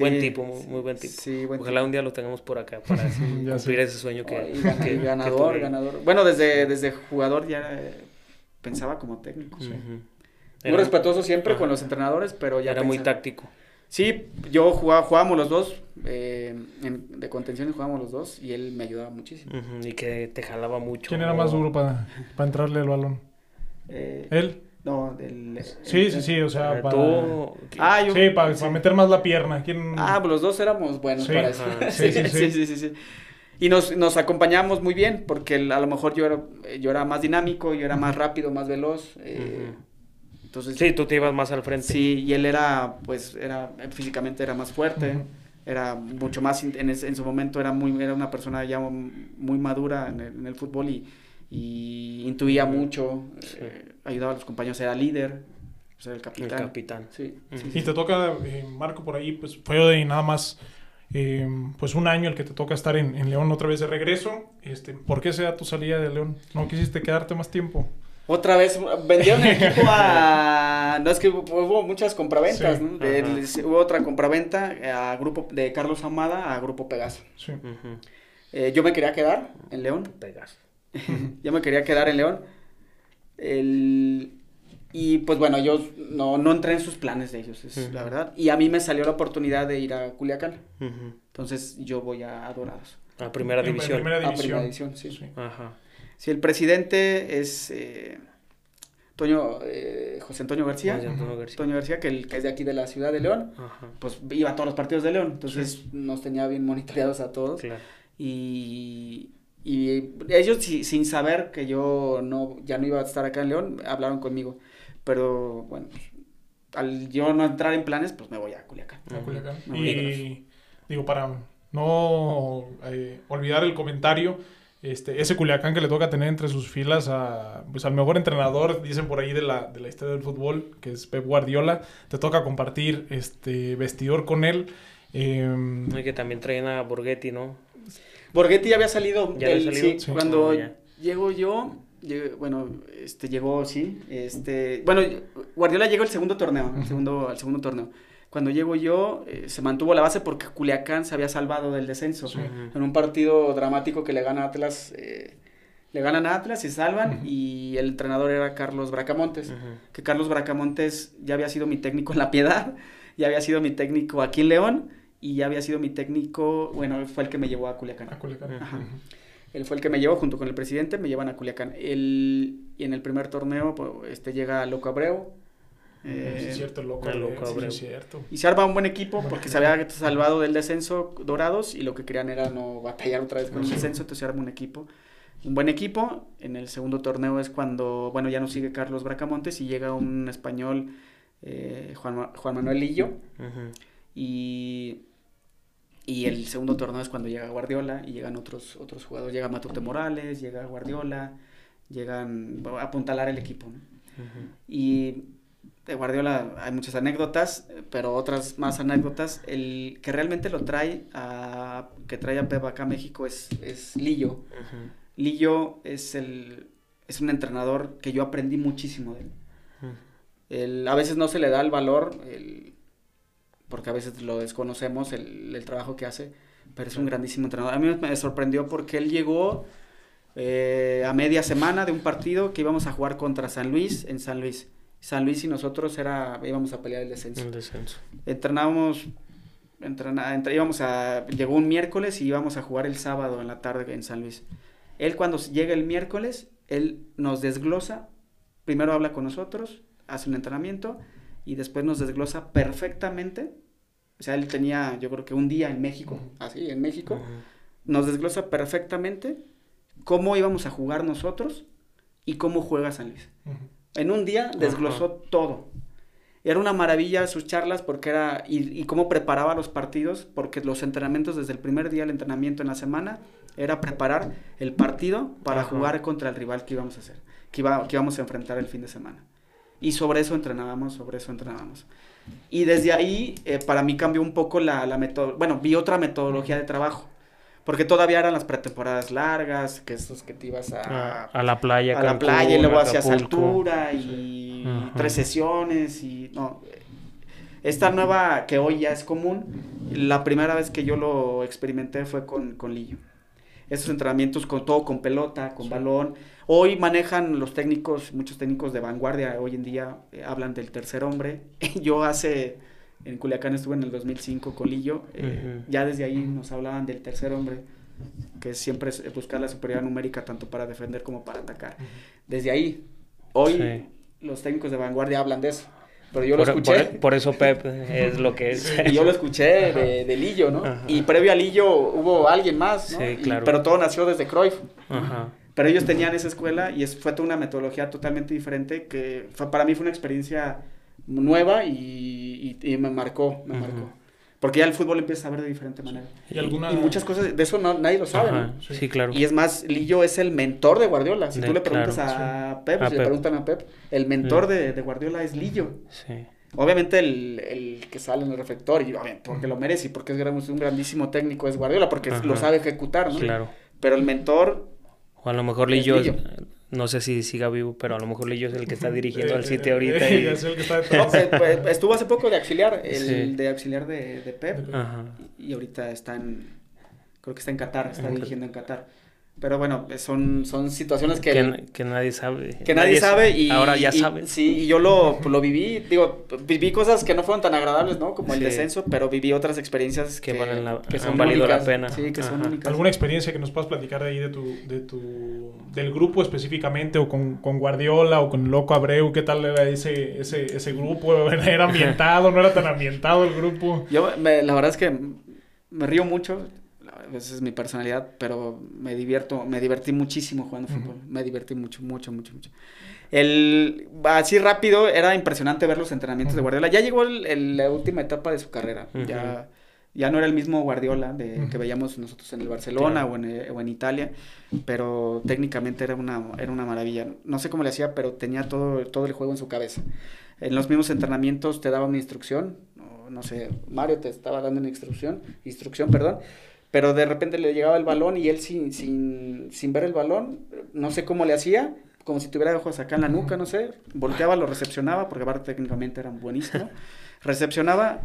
buen tipo, muy, sí, muy buen tipo. sí, buen Ojalá un día lo tengamos por acá para cumplir sé. ese sueño que, ganador, ganador. Bueno, desde, desde jugador ya eh, pensaba como técnico. Muy Era- respetuoso siempre Ajá. con los entrenadores, pero ya Era muy táctico. Sí, yo jugaba, jugábamos los dos, eh, en- de contenciones jugábamos los dos y él me ayudaba muchísimo. Y que te jalaba mucho. ¿Quién era más duro para, para entrarle al balón? Eh, ¿Él? No, del... Sí, el- sí, sí, o sea, Eh, para... Tú... Ah, yo... Sí, para, sí. para meter más la pierna. ¿Quién... Ah, pues los dos éramos buenos Sí, para eso. sí, sí, sí. sí, sí, sí. Y nos, nos acompañamos muy bien, porque el- a lo mejor yo era, yo era más dinámico, yo era más rápido, más veloz. eh. Entonces, Sí, tú te ibas más al frente. Sí, y él era, pues, era, físicamente era más fuerte, era mucho más, in- en, ese- en su momento era muy, era una persona ya muy madura en el, en el fútbol y, y intuía mucho, eh, ayudaba a los compañeros, era líder, pues, era el El capitán. sí, sí. Y te toca, eh, Marco, por ahí, pues fue de nada más, eh, pues un año el que te toca estar en, en León otra vez de regreso. Este, ¿Por qué se da tu salida de León? ¿No quisiste quedarte más tiempo? Otra vez vendieron el equipo a... No, es que hubo, muchas compraventas, Sí, ¿no? De- ajá. les- hubo otra compraventa a grupo de Carlos Amada a Grupo Pegaso. Sí. Eh, yo me quería quedar en León. Pegas. yo me quería quedar en León. El- y pues bueno, yo no, no entré en sus planes de ellos, es la verdad. Y a mí me salió la oportunidad de ir a Culiacán. Entonces yo voy a, a Dorados. A primera división. primera A división. primera división, sí. Sí. Ajá. Sí, el presidente es eh, Toño, eh, José Antonio García. José Antonio García. Antonio García, que, el- que es de aquí de la ciudad de León. Ajá. Pues iba a todos los partidos de León. Entonces nos tenía bien monitoreados a todos. Claro. Y, y ellos si- sin saber que yo no ya no iba a estar acá en León, hablaron conmigo. Pero bueno, al yo no entrar en planes, pues me voy a Culiacán. a Culiacán. No, Y digo, para no eh, olvidar el comentario, este, ese Culiacán que le toca tener entre sus filas a, pues, al mejor entrenador, dicen por ahí de la, de la historia del fútbol, que es Pep Guardiola, te toca compartir este vestidor con él. em, Y que también traen a Borghetti, ¿no? Borghetti ya había salido, ¿Ya había del- salido? sí, Sí. cuando Oh, ya. llego yo, bueno, este llegó, sí, este, bueno, Guardiola llegó el segundo torneo, el segundo, al segundo torneo. Cuando llego yo, eh, se mantuvo la base porque Culiacán se había salvado del descenso. En un partido dramático que le gana a Atlas, eh, le ganan a Atlas y salvan, y el entrenador era Carlos Bracamontes. Que Carlos Bracamontes ya había sido mi técnico en La Piedad, ya había sido mi técnico aquí en León, y ya había sido mi técnico, bueno, fue el que me llevó a Culiacán. a Culiacán. Ajá. Él fue el que me llevó junto con el presidente, me llevan a Culiacán. El, y en el primer torneo, pues, este, llega Loco Abreu. eh, Sí, es cierto, loco. el loco Abreu, sí, Abreu. es cierto. y se arma un buen equipo porque se había salvado del descenso Dorados y lo que querían era no batallar otra vez con el descenso, entonces se arma un equipo. Un buen equipo. En el segundo torneo es cuando, bueno, ya no sigue Carlos Bracamontes y llega un español, eh, Juan, Juan Manuel Lillo. Ujú. Y, y el segundo torneo es cuando llega Guardiola y llegan otros, otros jugadores. Llega Matute Morales, llega Guardiola, llegan a apuntalar el equipo. ¿no? Y de Guardiola hay muchas anécdotas, pero otras más anécdotas. El que realmente lo trae a, que trae a Pep acá a México es, es Lillo. Lillo es el, es un entrenador que yo aprendí muchísimo de él. El- a veces no se le da el valor, el- porque a veces lo desconocemos, el, el trabajo que hace, pero es un grandísimo entrenador. A mí me sorprendió porque él llegó eh, a media semana de un partido que íbamos a jugar contra San Luis en San Luis. San Luis y nosotros era, íbamos a pelear el descenso. El descenso. Entrenábamos, entrena- entre- íbamos a, llegó un miércoles y íbamos a jugar el sábado en la tarde en San Luis. Él cuando llega el miércoles, él nos desglosa, primero habla con nosotros, hace un entrenamiento y después nos desglosa perfectamente. O sea, él tenía, yo creo que un día en México, así, en México, nos desglosa perfectamente cómo íbamos a jugar nosotros y cómo juega San Luis. En un día desglosó todo. Era una maravilla sus charlas porque era, y, y cómo preparaba los partidos, porque los entrenamientos desde el primer día, el entrenamiento en la semana, era preparar el partido para jugar contra el rival que íbamos a hacer, que, iba, que íbamos a enfrentar el fin de semana. Y sobre eso entrenábamos, sobre eso entrenábamos. Y desde ahí, eh, para mí cambió un poco la, la metodología, bueno, vi otra metodología de trabajo, porque todavía eran las pretemporadas largas, que esos que te ibas a, A, a la playa. a la Cancún, playa y luego hacías altura y tres sesiones y no. Esta nueva que hoy ya es común, la primera vez que yo lo experimenté fue con, con Lillo. Esos entrenamientos con todo, con pelota, con balón. Hoy manejan los técnicos, muchos técnicos de vanguardia, hoy en día eh, hablan del tercer hombre. Yo hace, en Culiacán estuve en el 2005 con Lillo, eh, ya desde ahí nos hablaban del tercer hombre, que siempre es buscar la superioridad numérica tanto para defender como para atacar. Desde ahí, hoy Sí. los técnicos de vanguardia hablan de eso. Pero yo lo Por, escuché. por- por eso Pep es lo que es. Y yo lo escuché de, de Lillo, ¿no? Ajá. Y previo a Lillo hubo alguien más, ¿no? Sí, Y- claro. pero todo nació desde Cruyff. Ajá. Pero ellos tenían esa escuela y es, fue toda una metodología totalmente diferente que fue, para mí fue una experiencia nueva y, y- y me marcó, me Ujú. marcó. Porque ya el fútbol empieza a ver de diferente manera. ¿Y alguna- Y muchas cosas, de eso no, nadie lo sabe, Ajá. ¿no? Sí, claro. Y es más, Lillo es el mentor de Guardiola. Si De- tú le preguntas claro, a Pep, A si le Pep. preguntan a Pep, el mentor Mm. de, de Guardiola es Lillo. Sí. Obviamente el, el que sale en el reflector, y obviamente porque lo merece y porque es un grandísimo técnico es Guardiola, porque Ajá. lo sabe ejecutar, ¿no? Claro. Pero el mentor, O a lo mejor Es Lillo, Lillo. no sé si siga vivo, pero a lo mejor Lillo es el que está dirigiendo Eh, al City eh, ahorita. eh, y- que está no, detrás. eh, pues, estuvo hace poco de auxiliar, el Sí. de auxiliar de, de Pep, Ajá. y ahorita está en, creo que está en Qatar, está En dirigiendo en Qatar. Pero bueno, son, son situaciones que... Que, que nadie sabe. que nadie sabe y Ahora ya y- saben. sí y yo lo, lo viví digo viví cosas que no fueron tan agradables no como el Sí. descenso pero viví otras experiencias Que que, valen la- que han valido la pena. sí que son únicas ¿Alguna experiencia que nos puedas platicar de ahí de tu, de tu, del grupo específicamente o con, con Guardiola o con Loco Abreu? ¿Qué tal era ese, ese, ese grupo? ¿Era ambientado? ¿No era tan ambientado el grupo? yo me- la verdad es que me río mucho esa es mi personalidad pero me divierto me divertí muchísimo jugando fútbol. Me divertí mucho mucho mucho mucho. El así rápido era impresionante ver los entrenamientos de Guardiola. Ya llegó el- el- la última etapa de su carrera. Ya ya no era el mismo Guardiola de, que veíamos nosotros en el Barcelona Claro. o, en, eh, o en Italia, pero técnicamente era una, era una maravilla. No sé cómo le hacía, pero tenía todo, todo el juego en su cabeza. En los mismos entrenamientos te daba una instrucción, no sé, Mario te estaba dando una instrucción, instrucción, perdón, pero de repente le llegaba el balón y él sin, sin, sin ver el balón, no sé cómo le hacía, como si tuviera ojos acá en la nuca, no sé, volteaba, lo recepcionaba, porque aparte técnicamente eran buenísimos, recepcionaba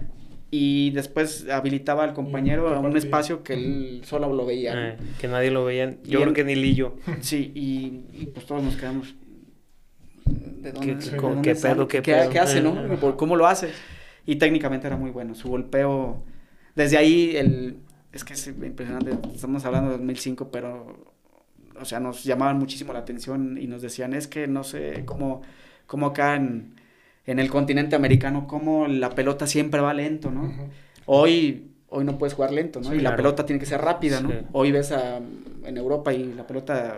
y después habilitaba al compañero a un espacio que él solo lo veía. Eh, que nadie lo veía. Y Yo creo en- que ni Lillo. Sí, y, y, pues todos nos quedamos. ¿De dónde, ¿Qué- de con- dónde qué pedo, qué ¿Qué, pedo? qué hace, Eh, no? eh. ¿Cómo lo hace? Y técnicamente era muy bueno. Su golpeo. Desde ahí, el. Es que es impresionante. Estamos hablando de 2005, pero. O sea, nos llamaban muchísimo la atención y nos decían: es que no sé cómo, cómo acá en, en el continente americano, cómo la pelota siempre va lento, ¿no? Hoy, hoy no puedes jugar lento, ¿no? Sí, y la claro. pelota tiene que ser rápida, ¿no? Sí. Hoy ves a, en Europa y la pelota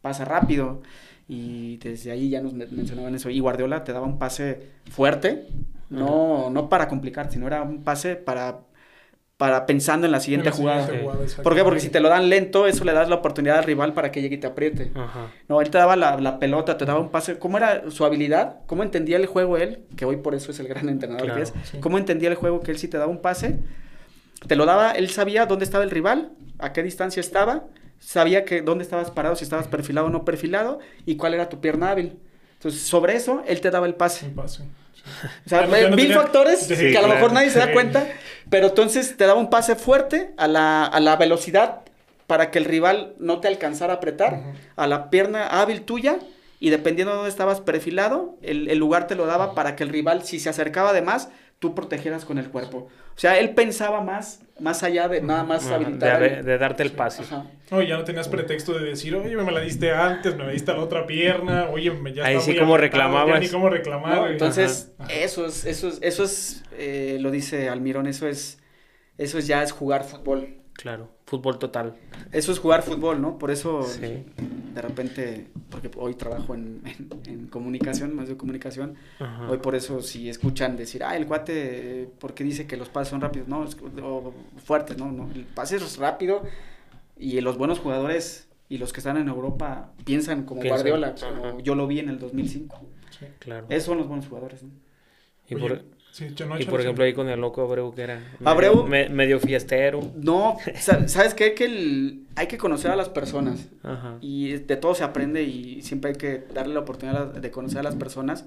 pasa rápido y desde ahí ya nos men- mencionaban eso. Y Guardiola te daba un pase fuerte, no, no para complicar, sino era un pase para para pensando en la En siguiente la jugada. siguiente jugada, ¿Por qué? Porque si te lo dan lento, eso le das la oportunidad al rival para que llegue y te apriete. Ajá. No, él te daba la, la pelota, te daba un pase. ¿Cómo era su habilidad? ¿Cómo entendía el juego él? Que hoy por eso es el gran entrenador Claro, que es. sí. ¿Cómo entendía el juego que él sí te daba un pase? Te lo daba, él sabía dónde estaba el rival, a qué distancia estaba, sabía que dónde estabas parado, si estabas perfilado o no perfilado, y cuál era tu pierna hábil. Entonces, sobre eso, él te daba el pase. Un pase. O sea, no- mil tenía- factores Sí, que a lo claro. mejor nadie se da cuenta, pero entonces te daba un pase fuerte a la, a la velocidad para que el rival no te alcanzara a apretar, a la pierna hábil tuya, y dependiendo de dónde estabas perfilado, el, el lugar te lo daba para que el rival, si se acercaba de más, tú protegieras con el cuerpo. O sea, él pensaba más, más allá de nada más Ajá, de, habilitar. de- de darte el pase. Ajá. No, ya no tenías pretexto de decir, oye, me la diste antes, me la diste a la otra pierna, oye, me ya Ahí sí muy como reclamabas. ni cómo reclamar. No, entonces, Ajá. eso es, eso es, eso es, eh, lo dice Almirón, eso es, eso es ya es jugar fútbol. Claro, fútbol total. Eso es jugar fútbol, ¿no? Por eso, Sí. de repente, porque hoy trabajo en, en- en comunicación, más de comunicación, Ajá. hoy por eso si escuchan decir, ah, el guate, eh, ¿por qué dice que los pases son rápidos? No, es- o fuertes, no, no, el pase es rápido y los buenos jugadores y los que están en Europa piensan como Piensan, Guardiola, ajá. como yo lo vi en el 2005. Sí. Claro. Esos son los buenos jugadores, ¿no? Y Oye, por, sí, yo no, y por ejemplo ahí con el loco Abreu que era Abreu- medio, me- medio fiestero. No, sa- ¿sabes qué? Que el- hay que conocer a las personas. Ajá. Y de todo se aprende y siempre hay que darle la oportunidad de conocer a las personas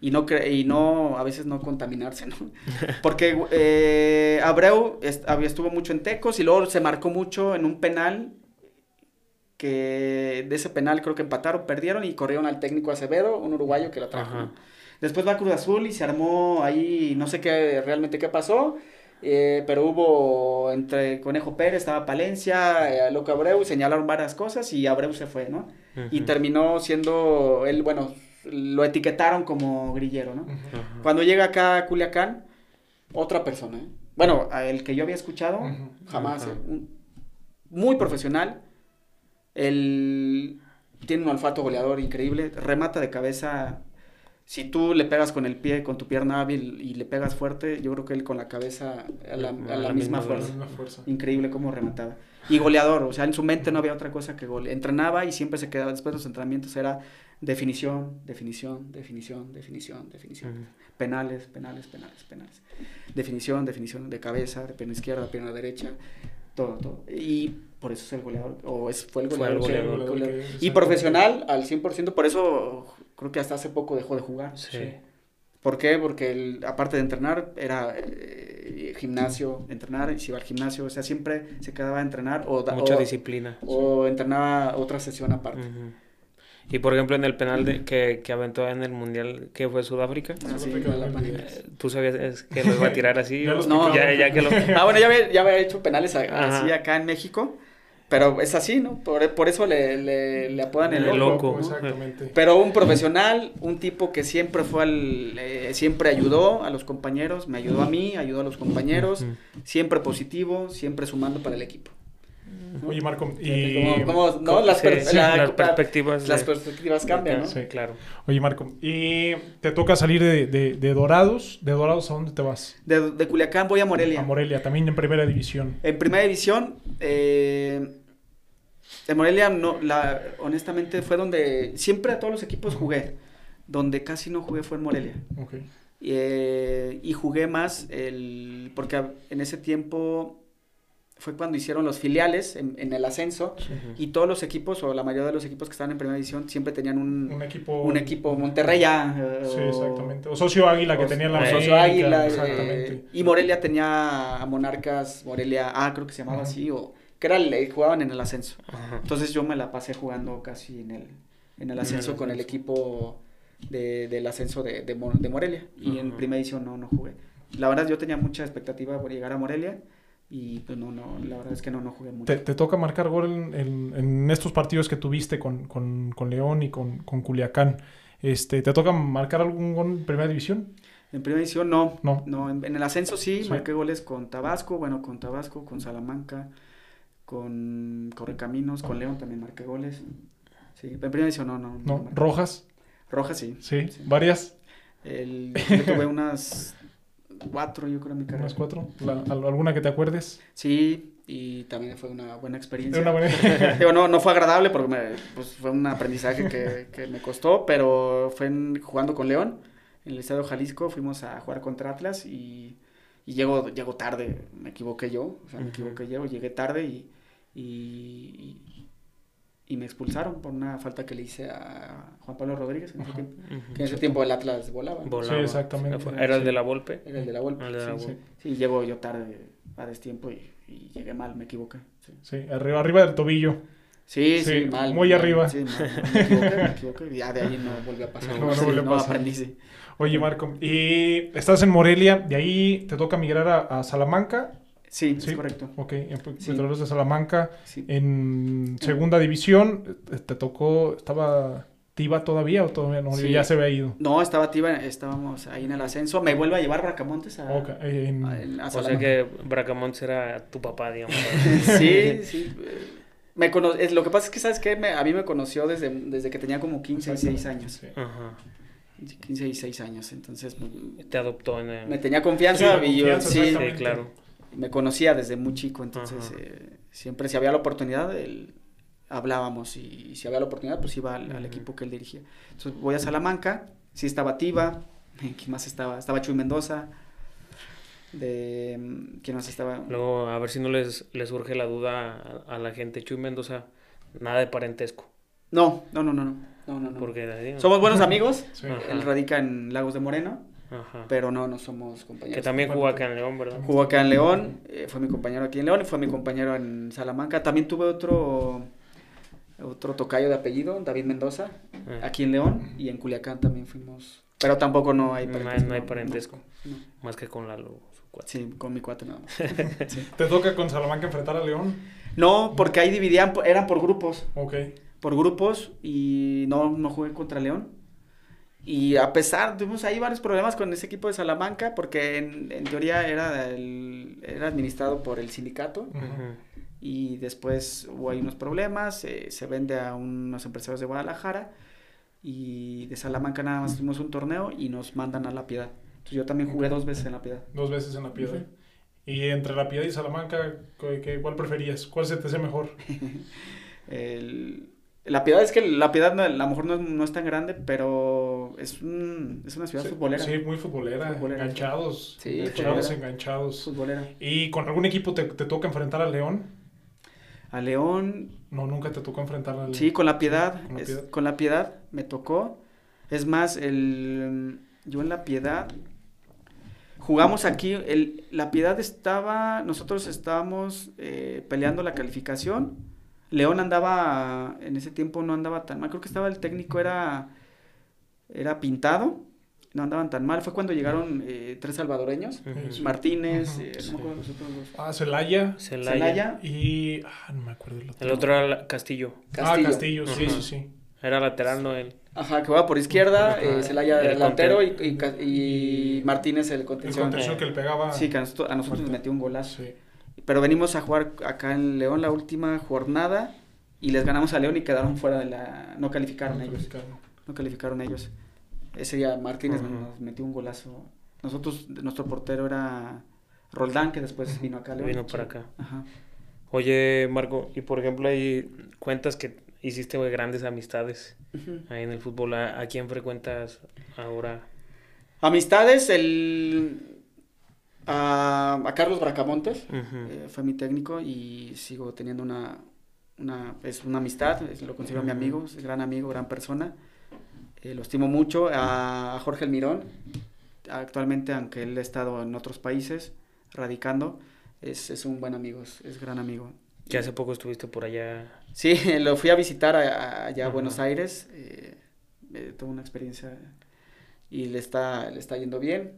y no cre- y no a veces no contaminarse, ¿no? Porque eh, Abreu estuvo mucho en Tecos y luego se marcó mucho en un penal que de ese penal creo que empataron, perdieron y corrieron al técnico Acevedo, un uruguayo que lo trajo. Ajá. Después va a Cruz Azul y se armó ahí, no sé qué realmente qué pasó, eh, pero hubo entre Conejo Pérez, estaba Palencia, eh, Loco Abreu, señalaron varias cosas y Abreu se fue, ¿no? Y terminó siendo, él, bueno, lo etiquetaron como grillero, ¿no? Cuando llega acá a Culiacán, otra persona, ¿eh? Bueno, a el que yo había escuchado, jamás. ¿eh? Un- muy profesional, él tiene un olfato goleador increíble, remata de cabeza, si tú le pegas con el pie, con tu pierna hábil y le pegas fuerte, yo creo que él con la cabeza a la, a la A la misma misma fuerza. Increíble cómo remataba. Y goleador, o sea, en su mente no había otra cosa que gole. Entrenaba y siempre se quedaba, después de los entrenamientos era definición, definición, definición, definición, definición. Penales, penales, penales, penales. Definición, definición de cabeza, de pierna izquierda, pierna derecha, todo, todo. Y por eso es el goleador, o es, fue el Fue el goleador. Y profesional al 100%, por eso creo que hasta hace poco dejó de jugar. Sí. ¿Por qué? Porque él, aparte de entrenar, era eh, gimnasio, entrenar, y se iba al gimnasio, o sea, siempre se quedaba a entrenar o, da- Mucha o, disciplina. o entrenaba otra sesión aparte. Y por ejemplo en el penal de, que, que aventó en el mundial que fue Sudáfrica, Ah, sí, mundial. ¿tú sabías es que lo iba a tirar así? Ya No. ya, ya que lo... Ah, bueno, ya había, ya había hecho penales a- así acá en México, pero es así, ¿no? Por, por eso le, le, le apodan el, El loco. loco. Exactamente. Pero un profesional, un tipo que siempre fue al, eh, siempre ayudó a los compañeros, me ayudó a mí, ayudó a los compañeros, siempre positivo, siempre sumando para el equipo. Oye, Marco, y... Cómo, ¿no? Las, Sí, per- sí, la- las la- perspectivas. las de- perspectivas cambian, ¿no? Sí, claro. Oye, Marco, y te toca salir de, de- de Dorados. ¿De Dorados a dónde te vas? De, de Culiacán voy a Morelia. A Morelia, también en primera división. En primera división, eh, en Morelia, no, la, honestamente, fue donde siempre a todos los equipos jugué. Donde casi no jugué fue en Morelia. Ok. Eh, y jugué más el, porque en ese tiempo fue cuando hicieron los filiales en, en el ascenso y todos los equipos o la mayoría de los equipos que estaban en primera división siempre tenían un, Un equipo... un equipo Monterrey ya. eh, Sí, o- exactamente. O Socio Águila que o- tenía la o América, Socio Águila, eh, Exactamente. y Morelia tenía a Monarcas, Morelia A, creo que se llamaba así, o que era el, jugaban en el ascenso. Ajá. Entonces yo me la pasé jugando casi en el, en el ascenso con el equipo de, del ascenso de, de, Mo- de Morelia. Y en primera edición no, no jugué. La verdad yo tenía mucha expectativa por llegar a Morelia y pues no, no, la verdad es que no, no jugué mucho. Te, te toca marcar gol en, en- en estos partidos que tuviste con, con- con León y con, con Culiacán. Este, ¿Te toca marcar algún gol en primera división? En primera edición no. No. en, en el ascenso sí, Sí. marqué goles con Tabasco, bueno, con Tabasco, con Salamanca, con Correcaminos, con León también marqué goles. Sí, en primera edición no, no. ¿No? ¿Rojas? Rojas sí. Sí. Sí. ¿Varias? El, yo tuve unas cuatro, yo creo, en mi carrera. ¿Unas cuatro? La- ¿Alguna que te acuerdes? Sí, y también fue una buena experiencia. Una buena- Digo, no, no fue agradable porque me- pues, fue un aprendizaje que, que me costó, pero fue en- jugando con León, en el Estadio Jalisco, fuimos a jugar contra Atlas y, y llego, llego tarde, me equivoqué yo, o sea, me equivoqué yo, llegué tarde y, y, y me expulsaron por una falta que le hice a Juan Pablo Rodríguez en ese tiempo, que en ese tiempo el Atlas volaba, ¿no? Volaba. Sí, exactamente. Era el de la Volpe. era el de la Volpe. El de la sí, Volpe. sí, llego yo tarde a destiempo y, y llegué mal, me equivoqué. Sí. Sí, arriba, arriba del tobillo. Sí, Sí, sí, mal. muy mal, arriba. Sí, mal, me equivoqué, me equivoqué. y Ya de ahí no volvió a pasar. No, no Sí, volvió a no pasar. aprendí, sí. Oye, Marco, y estás en Morelia, de ahí te toca migrar a, a Salamanca. Sí, Sí. es correcto. Ok, en Sí. De Salamanca. Sí. En segunda división, eh, te tocó, ¿estaba Tiva todavía o todavía no? Sí. Ya se había ido. No, estaba Tiva, estábamos ahí en el ascenso. Me vuelve a llevar Bracamontes a, Ok, en- a- en- a O sea que Bracamontes era tu papá, digamos. Sí, sí. eh, Me cono- es- lo que pasa es que, ¿sabes qué? Me- a mí me conoció desde, desde que tenía como 15 y 6 años. Sí. Ajá. 15 y 6 años. Entonces, Te adoptó en el... me tenía confianza Sí, y yo, confianza, sí. Sí, claro. Me conocía desde muy chico, entonces eh, siempre si había la oportunidad, él, hablábamos y, si había la oportunidad, pues iba al, equipo que él dirigía. Entonces voy a Salamanca, sí estaba Tiva, ¿quién más estaba? Estaba Chuy Mendoza, de, ¿quién más estaba? Luego, a ver si no les, les surge la duda a, a la gente. Chuy Mendoza, nada de parentesco. No, no, no, no, no, no, no, no. Porque Somos buenos amigos, Sí. Él radica en Lagos de Moreno, Ajá. pero no, no somos compañeros. Que también jugó acá en León, ¿verdad? Jugó acá en León, eh, fue mi compañero aquí en León y fue mi compañero en Salamanca. También tuve otro otro tocayo de apellido, David Mendoza, Ah. aquí en León y en Culiacán también fuimos. Pero tampoco no hay No hay- parentesco. no hay parentesco. no. Más que con Lalo, su cuate. Sí, con mi cuate nada más. Sí. ¿Te toca con Salamanca enfrentar a León? No, porque ahí dividían, eran por grupos, Ok. por grupos y no, no jugué contra León. Y a pesar, tuvimos ahí varios problemas con ese equipo de Salamanca porque en, en teoría era, el- era administrado por el sindicato. Y después hubo ahí unos problemas, eh, se vende a unos empresarios de Guadalajara y de Salamanca nada más tuvimos un torneo y nos mandan a La Piedad. Entonces yo también jugué dos veces en La Piedad. Dos veces en la piedra. Ujú. Y entre la piedra y Salamanca, ¿qué, qué- cuál preferías? ¿Cuál se te hace mejor? El- La Piedad es que La Piedad no- a lo mejor no, es- no es tan grande, pero es, un- es una ciudad Sí, futbolera. Sí, muy futbolera. Futbolera. Enganchados. Sí, enganchados, futbolera. enganchados. Futbolera. ¿Y con algún equipo te, te toca enfrentar a León? A León, No, nunca te tocó enfrentar al sí, con La Piedad. Con La es- Piedad. con La Piedad me tocó. Es más, el, yo en La Piedad jugamos aquí. El, la Piedad estaba, nosotros estábamos eh, peleando la calificación. León andaba, en ese tiempo no andaba tan mal. Creo que estaba el técnico, era, era pintado. No andaban tan mal. Fue cuando llegaron eh, tres salvadoreños. Sí. Martínez, eh, no sí. me acuerdo los otros dos. Ah, Celaya. Celaya. Celaya, Y. Ah, no me acuerdo el otro. El otro era la- Castillo. Ah, Castillo, sí, sí, sí. Era lateral, no él. Ajá, que jugaba por izquierda, Ajá. eh, Celaya El delantero y, y Martínez el El contención. contención que le pegaba. Sí, que a nosotros, a nosotros nos metió un golazo. Sí. Pero venimos a jugar acá en León la última jornada y les ganamos a León y quedaron fuera de la... No calificaron ellos. No calificaron ellos. Ese día Martínez nos metió un golazo. Nosotros, nuestro portero era Roldán, que después vino acá a León. Vino para acá. Ajá. Oye, Marco, y por ejemplo ahí cuentas que hiciste grandes amistades ahí en el fútbol. ¿A, a quién frecuentas ahora? Amistades, el... A, a Carlos Bracamontes. Eh, fue mi técnico y sigo teniendo una, una, es una amistad, es- lo considero mi amigo, es gran amigo, gran persona. Eh, lo estimo mucho. A, a Jorge Almirón, actualmente, aunque él ha estado en otros países radicando, es, es un buen amigo, es, es gran amigo. Que hace poco estuviste por allá. Sí, lo fui a visitar a- a- allá a. Buenos Aires, eh, eh, tuve una experiencia y le está, le está yendo bien,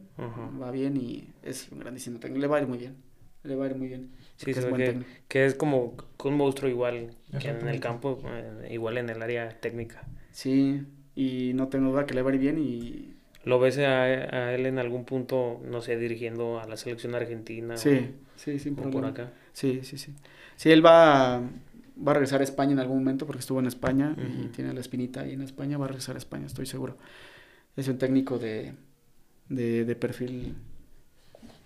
va bien y es un grandísimo técnico, le va a ir muy bien, le va a ir muy bien. Sí, es que, técnico. que es como un monstruo igual que en el campo, eh, igual en el área técnica. Sí, y no tengo duda que le va a ir bien y ¿Lo ves a, a él en algún punto, no sé, dirigiendo a la selección argentina? o- sí, sí, sin o, por problema. acá. Sí, sí, sí. Sí, él va, va a regresar a España en algún momento porque estuvo en España y tiene la espinita ahí en España, va a regresar a España, estoy seguro. Es un técnico de, de, de perfil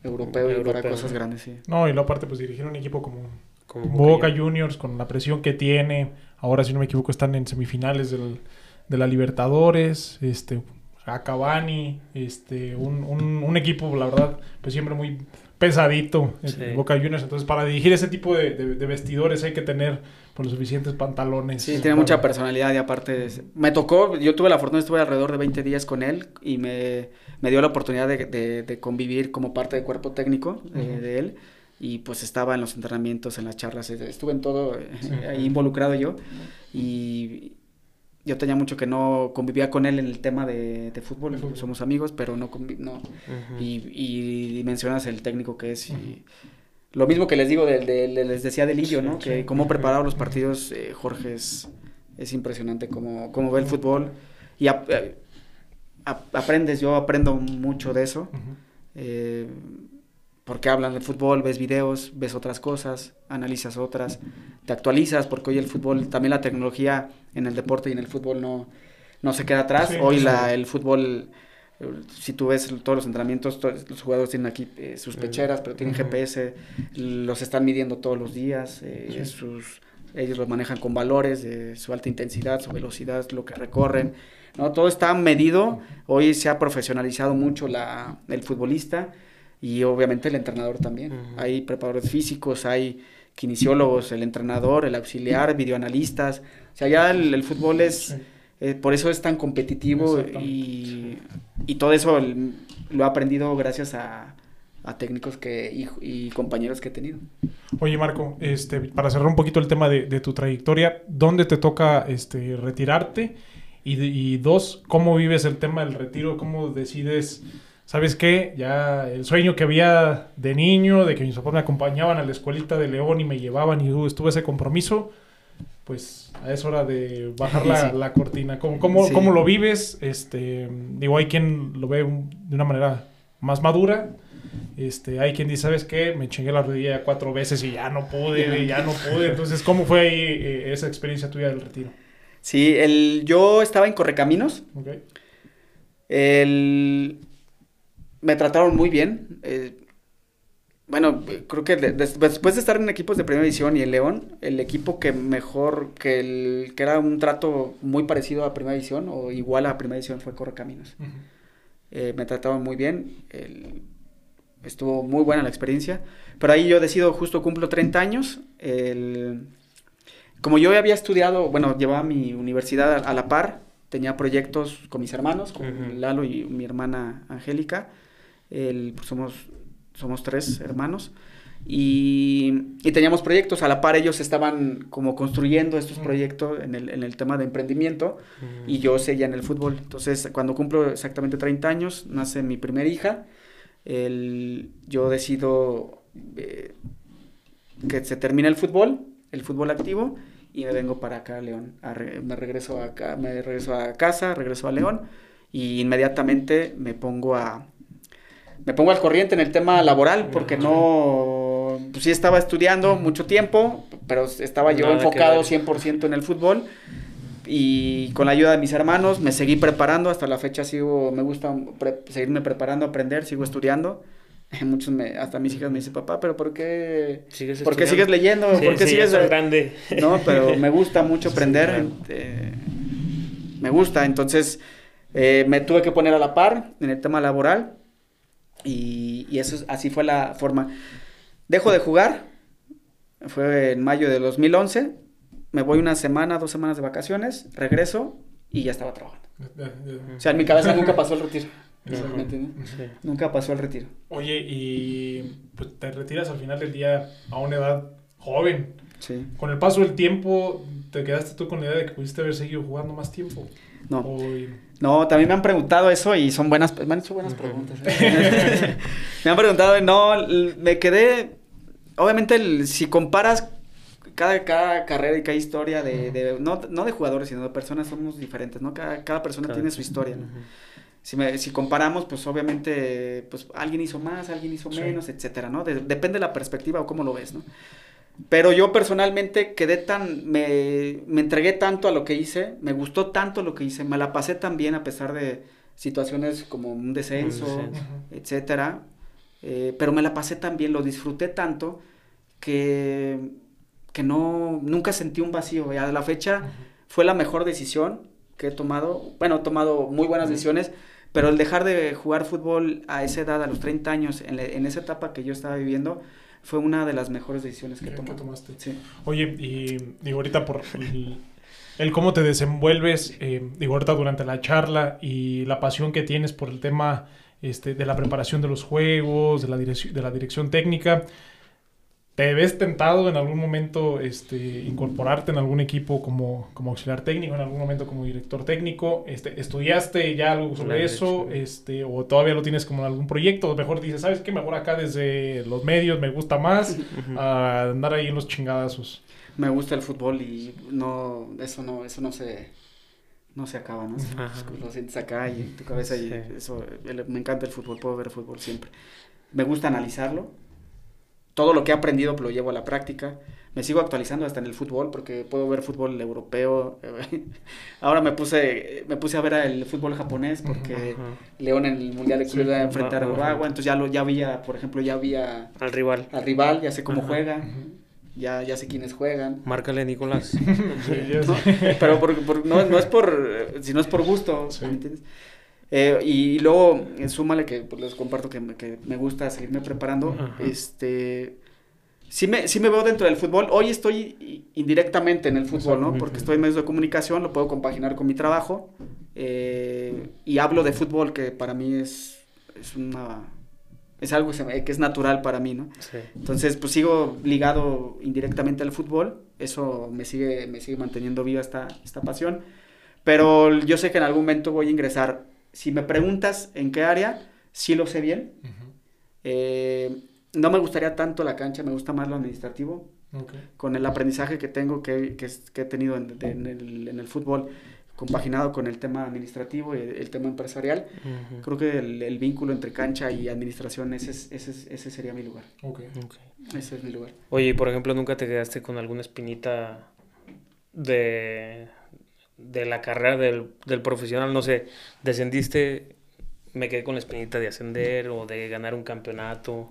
europeo, y para Europeo, cosas ¿no? grandes, sí. No, y luego aparte, pues dirigir un equipo como, Boca Juniors. Con la presión que tiene. Ahora, si no me equivoco, están en semifinales del- de la Libertadores. Este, a Cavani, este, un, un- un equipo, la verdad, pues siempre muy pesadito, el Sí. Boca Juniors. Entonces, para dirigir ese tipo de, de- de vestidores hay que tener pues, los suficientes pantalones. Sí, tiene para- mucha personalidad y aparte es- me tocó, yo tuve la fortuna, estuve alrededor de 20 días con él y me, me dio la oportunidad de, de- de convivir como parte del cuerpo técnico eh, Ujú. de él y pues estaba en los entrenamientos, en las charlas, eh, estuve en todo eh, Sí. ahí involucrado yo y yo tenía mucho que no convivía con él en el tema de, de fútbol, De fútbol. somos amigos, pero no, no Ujú. y, y mencionas el técnico que es y lo mismo que les digo del- del- les decía de Lillo, ¿no? Que cómo preparaba los partidos eh, Jorge es, es impresionante cómo, cómo ve el fútbol y eh, ap- aprendes, yo aprendo mucho de eso eh, porque hablan de fútbol, ves videos, ves otras cosas, analizas otras, te actualizas porque hoy el fútbol, también la tecnología en el deporte y en el fútbol no, no se queda atrás. Sí, hoy sí. la, el fútbol, si tú ves todos los entrenamientos, todos los jugadores tienen aquí eh, sus pecheras, pero tienen. GPS, los están midiendo todos los días, eh, Sí. sus, ellos los manejan con valores de su alta intensidad, su velocidad, lo que recorren. ¿no? Todo está medido, hoy se ha profesionalizado mucho la, el futbolista y obviamente el entrenador también. Ujú. Hay preparadores físicos, hay kinesiólogos, el entrenador, el auxiliar, videoanalistas. O sea, ya el, el fútbol es, Sí. Eh, por eso es tan competitivo y, y todo eso lo he aprendido gracias a, a técnicos que, y, y compañeros que he tenido. Oye, Marco, este, para cerrar un poquito el tema de, de tu trayectoria, ¿dónde te toca este, retirarte? Y, y dos, ¿cómo vives el tema del retiro? ¿Cómo decides, sabes qué? Ya el sueño que había de niño, de que mis papás me acompañaban a la escuelita de León y me llevaban y uh, estuve ese compromiso, pues es hora de bajar la, Sí. la cortina. ¿Cómo, cómo, Sí. cómo lo vives? Este, digo, hay quien lo ve un- de una manera más madura. Este, hay quien dice, ¿sabes qué? Me chingué la rodilla cuatro veces y ya no pude, ya no pude. Entonces, ¿cómo fue ahí eh, esa experiencia tuya del retiro? Sí, el, yo estaba en Correcaminos, ¿Ok? El... Me trataron muy bien. eh, bueno, creo que de- des- después de estar en equipos de primera división y en León, el equipo que mejor, que, el, que era un trato muy parecido a primera división o igual a primera división fue Correcaminos. Eh, me trataron muy bien. el- estuvo muy buena la experiencia. Pero ahí yo decido, justo cumplo 30 años. el- como yo había estudiado, bueno, llevaba mi universidad a, a la par, tenía proyectos con mis hermanos, con. Lalo y mi hermana Angélica. el- pues somos, somos tres hermanos. Y, y teníamos proyectos, a la par ellos estaban como construyendo estos proyectos en el, en el tema de emprendimiento y yo seguía en el fútbol. Entonces, cuando cumplo exactamente 30 años, nace mi primera hija. El, yo decido eh, que se termina el fútbol, el fútbol activo, y me vengo para acá a León. A re- me, regreso acá, me regreso a casa, regreso a León, y inmediatamente me pongo a... Me pongo al corriente en el tema laboral porque no, pues sí estaba estudiando mucho tiempo, pero estaba yo Nada enfocado ver. 100% en el fútbol y con la ayuda de mis hermanos me seguí preparando, hasta la fecha sigo, me gusta pre- seguirme preparando, aprender, sigo estudiando. Muchos me, hasta mis hijas me dicen, papá, pero ¿por qué, ¿Sigues ¿por qué sigues leyendo? Sí, ¿Por qué sí, sigues...? ya grande. No, pero me gusta mucho Sí, aprender, claro. eh, me gusta, entonces eh, me tuve que poner a la par en el tema laboral y, y eso es- así fue la forma. Dejo de jugar, fue en mayo de 2011, me voy una semana, dos semanas de vacaciones, regreso y ya estaba trabajando. O sea, en mi cabeza nunca pasó el retiro. Ujú. ¿Me entiendes? Sí. Nunca pasó el retiro. Oye, y pues, te retiras al final del día a una edad joven. Sí. Con el paso del tiempo, ¿te quedaste tú con la idea de que pudiste haber seguido jugando más tiempo? No. No, también me han preguntado eso y son buenas, me han hecho buenas preguntas. ¿eh? me han preguntado, no, me quedé, obviamente el- si comparas cada, cada carrera y cada historia de, de- no, no de jugadores, sino de personas, somos diferentes, ¿no? Cada, cada persona Cada tiene su historia, ¿no? Si, me- si comparamos, pues obviamente, pues alguien hizo más, alguien hizo Sí. menos, etcétera, ¿no? De- depende de la perspectiva o cómo lo ves, ¿no? Pero yo personalmente quedé tan, me, me entregué tanto a lo que hice, me gustó tanto lo que hice, me la pasé tan bien a pesar de situaciones como un descenso, Un descenso. Etcétera. Eh, pero me la pasé tan bien, lo disfruté tanto que, que no, nunca sentí un vacío. Y a la fecha fue la mejor decisión que he tomado. Bueno, he tomado muy buenas decisiones, pero el dejar de jugar fútbol a esa edad, a los 30 años, en, le- en esa etapa que yo estaba viviendo, fue una de las mejores decisiones que he ¿Qué- qué tomado. tomaste? Sí. Oye, y digo, ahorita por el, el cómo te desenvuelves, eh, digo, ahorita durante la charla y la pasión que tienes por el tema este, de la preparación de los juegos, de la, direc- de la dirección técnica, ¿te ves tentado en algún momento este, incorporarte en algún equipo como, como auxiliar técnico, en algún momento como director técnico? Este, ¿Estudiaste ya algo sobre eso? Este, ¿O todavía lo tienes como en algún proyecto? O mejor dices, ¿sabes qué? Mejor acá desde los medios me gusta más a andar ahí en los chingadazos. Me gusta el fútbol y no, eso no, eso no se, no se acaba, ¿no? Ajá. Lo sientes acá y en tu cabeza y Sí. eso, el- me encanta el fútbol, puedo ver fútbol siempre. Me gusta analizarlo. Todo lo que he aprendido lo llevo a la práctica. Me sigo actualizando hasta en el fútbol porque puedo ver fútbol europeo. Ahora me puse, me puse a ver el fútbol japonés porque Ajá. León en el Mundial de Clubes va a enfrentar a. Uruguay, entonces ya lo ya había, por ejemplo, ya había Al rival. al rival, ya sé cómo Ajá. juega, ya, ya sé quiénes juegan. Márcale, Nicolás. Sí, No, pero por, por- no, no es por, eh, si no es por gusto, Sí. ¿me entiendes? Eh, y, luego, eh, súmale que pues, les comparto que, me- que me gusta seguirme preparando, Ajá. este, sí me, sí me veo dentro del fútbol, hoy estoy indirectamente en el fútbol, ¿no? Porque estoy en medios de comunicación, lo puedo compaginar con mi trabajo, eh, y hablo de fútbol, que para mí es, es una, es algo que, es natural para mí, ¿no? Sí. Entonces, pues sigo ligado indirectamente al fútbol, eso me sigue, me sigue manteniendo viva esta, esta pasión, pero yo sé que en algún momento voy a ingresar. Si me preguntas en qué área, sí lo sé bien. Eh, no me gustaría tanto la cancha, me gusta más lo administrativo, con el aprendizaje que tengo, que, que, he tenido en, de- en el, en el fútbol, compaginado con el tema administrativo y el, el tema empresarial, creo que el, el vínculo entre cancha y administración, ese, es- ese, es- ese sería mi lugar. Ok. Ok. Ese es mi lugar. Oye, y por ejemplo, ¿nunca te quedaste con alguna espinita de, de la carrera del, del profesional? No sé, descendiste, me quedé con la espinita de ascender o de ganar un campeonato.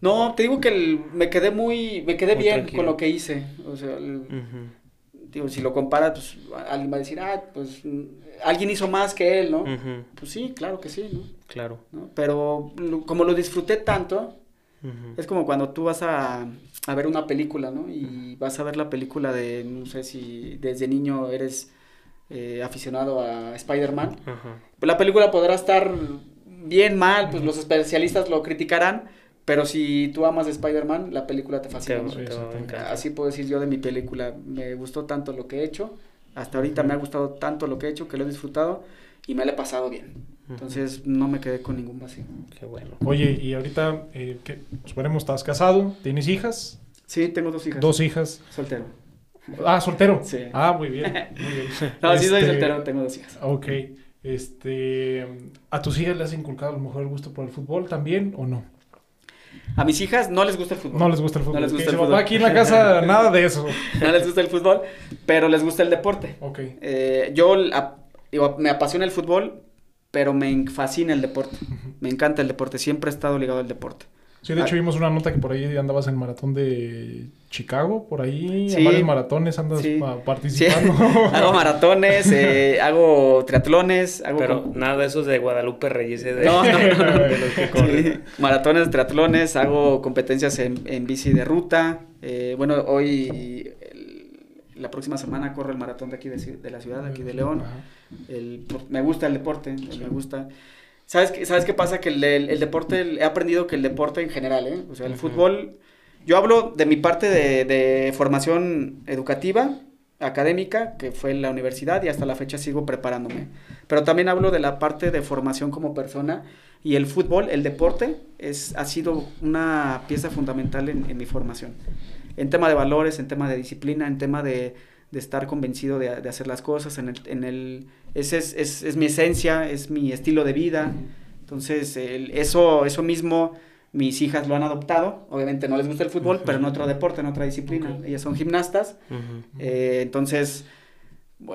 No, te digo que el- me quedé muy, me quedé Muy bien tranquilo. con lo que hice. O sea, el- digo, si lo comparas, pues alguien va a decir, ah, pues mm, alguien hizo más que él, ¿no? Pues sí, claro que sí, ¿no? claro. ¿No? Pero lo- como lo disfruté tanto, ujú. es como cuando tú vas a, a ver una película, ¿no? Y vas a ver la película de, no sé si desde niño eres eh, aficionado a Spider-Man. Ajá. Pues la película podrá estar bien, mal, pues los especialistas lo criticarán, pero si tú amas Spider-Man, la película te fascina. Te-. Así puedo decir yo de mi película, me gustó tanto lo que he hecho, hasta ahorita me ha gustado tanto lo que he hecho, que lo he disfrutado y me lo he pasado bien. Entonces no me quedé con ningún vacío. Qué bueno. Oye, y ahorita, eh, ¿qué? Suponemos, estás casado, tienes hijas, Sí, tengo dos hijas. dos hijas. Soltero. Ah, soltero. Sí. Ah, muy bien. Muy bien. No, sí soy Este, soltero, tengo dos hijas. Ok. Este, ¿A tus hijas les has inculcado a lo mejor el gusto por el fútbol también o no? A mis hijas no les gusta el fútbol. No les gusta el fútbol. No les gusta el fútbol. "Papá, aquí en la casa nada de eso. No les gusta el fútbol, pero les gusta el deporte. Ok. Eh, yo digo, me apasiona el fútbol, pero me fascina el deporte. Me encanta el deporte, siempre he estado ligado al deporte. Sí, de hecho Ah. vimos una nota que por ahí andabas en el maratón de Chicago, por ahí, Sí. en varios maratones andas Sí. pa- Sí, participando. hago maratones, eh, hago triatlones, hago Pero nada de esos de Guadalupe Reyes. ¿eh? De, No, no, no. de los que maratones, triatlones, hago competencias en, en bici de ruta. eh, bueno, hoy, el- la próxima semana corro el maratón de aquí de, ci- de la ciudad, aquí de León. Ajá. El- me gusta el deporte, me gusta. ¿Sabes qué, ¿Sabes qué pasa? Que el, el- el deporte, he aprendido que el deporte en general, ¿eh? O sea, el Ujú. fútbol, yo hablo de mi parte de, de formación educativa, académica, que fue en la universidad y hasta la fecha sigo preparándome. Pero también hablo de la parte de formación como persona y el fútbol, el deporte, es, ha sido una pieza fundamental en, en mi formación. En tema de valores, en tema de disciplina, en tema de, de estar convencido de, de hacer las cosas, en el, en el, ese es, es, es mi esencia, es mi estilo de vida. Entonces, el- eso, eso mismo mis hijas lo han adoptado. Obviamente no les gusta el fútbol, pero en otro deporte, en otra disciplina. Ok. Ellas son gimnastas. Eh, entonces,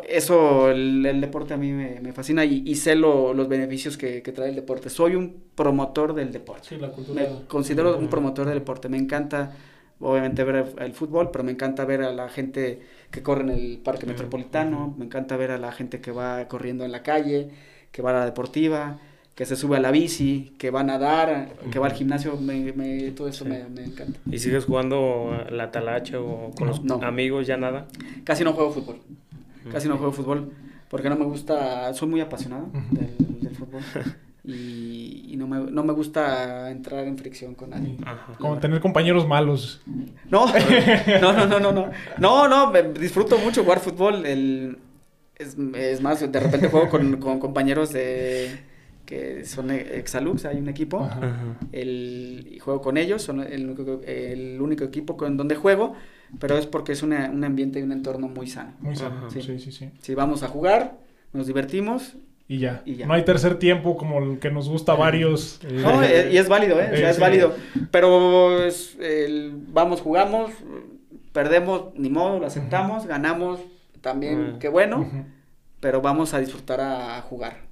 eso, el, el deporte a mí me, me fascina y, y sé lo- los beneficios que, que trae el deporte. Soy un promotor del deporte. Sí, la cultura. Me considero un promotor del deporte. Me encanta, obviamente, ver el, el fútbol, pero me encanta ver a la gente que corre en el parque metropolitano. Me encanta ver a la gente que va corriendo en la calle, que va a la deportiva, que se sube a la bici, que va a nadar, que va al gimnasio. Me, me- todo eso me, me encanta. ¿Y sigues jugando la talacha o con los No. amigos? Ya nada. Casi no juego fútbol. Casi no juego fútbol porque no me gusta, soy muy apasionado del, del fútbol y, y no, me, no me gusta entrar en fricción con nadie. Ajá. Como tener compañeros malos. No, no, no, no, no, no, no, no, me- disfruto mucho jugar fútbol. El, es, es más, de repente juego con, con compañeros de que son exalux, hay un equipo. Ajá. El, y juego con ellos, son el único, el único equipo con donde juego, pero es porque es una- un ambiente y un entorno muy sano. Muy sano. Sí. sí, sí. Si vamos a jugar, nos divertimos. Y ya. Y ya. No hay tercer tiempo como el que nos gusta a varios. eh, No, eh, y es válido, ¿eh? O sea, Eh, es sí. válido. Pero es el- vamos, jugamos, perdemos, ni modo, lo aceptamos, ganamos, también, Mm. qué bueno, pero vamos a disfrutar a, jugar.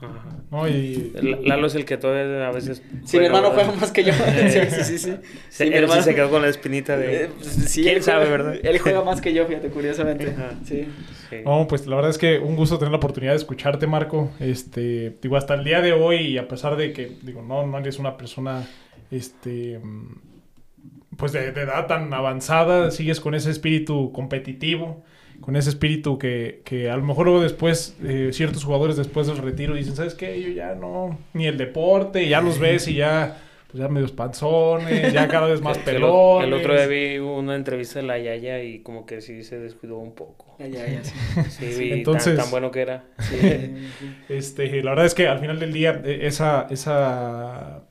Ajá. No, y, Lalo es el que todavía a veces. Sí, mi hermano juega más que yo. sí, sí, sí, sí. Mi hermano- se quedó con la espinita de. Eh, pues, sí, ¿Quién él sabe, juega- verdad? Él juega más que yo, fíjate, curiosamente. Ajá. Sí. Sí. No, pues la verdad es que un gusto tener la oportunidad de escucharte, Marco. Este, digo, hasta el día de hoy, y a pesar de que, digo, no, no eres una persona, este, mm, pues de, de edad tan avanzada, sigues con ese espíritu competitivo, con ese espíritu que, que a lo mejor luego después, eh, ciertos jugadores después del retiro dicen, ¿sabes qué? Yo ya no, ni el deporte, y ya los ves y ya, pues ya medios panzones, ya cada vez más Que el, o- pelones. el otro día vi una entrevista de la Yaya y como que sí se descuidó un poco. Ya, ya, ya, sí. Sí, vi entonces- tan, tan bueno que era. Este, la verdad es que al final del día, eh, esa, esa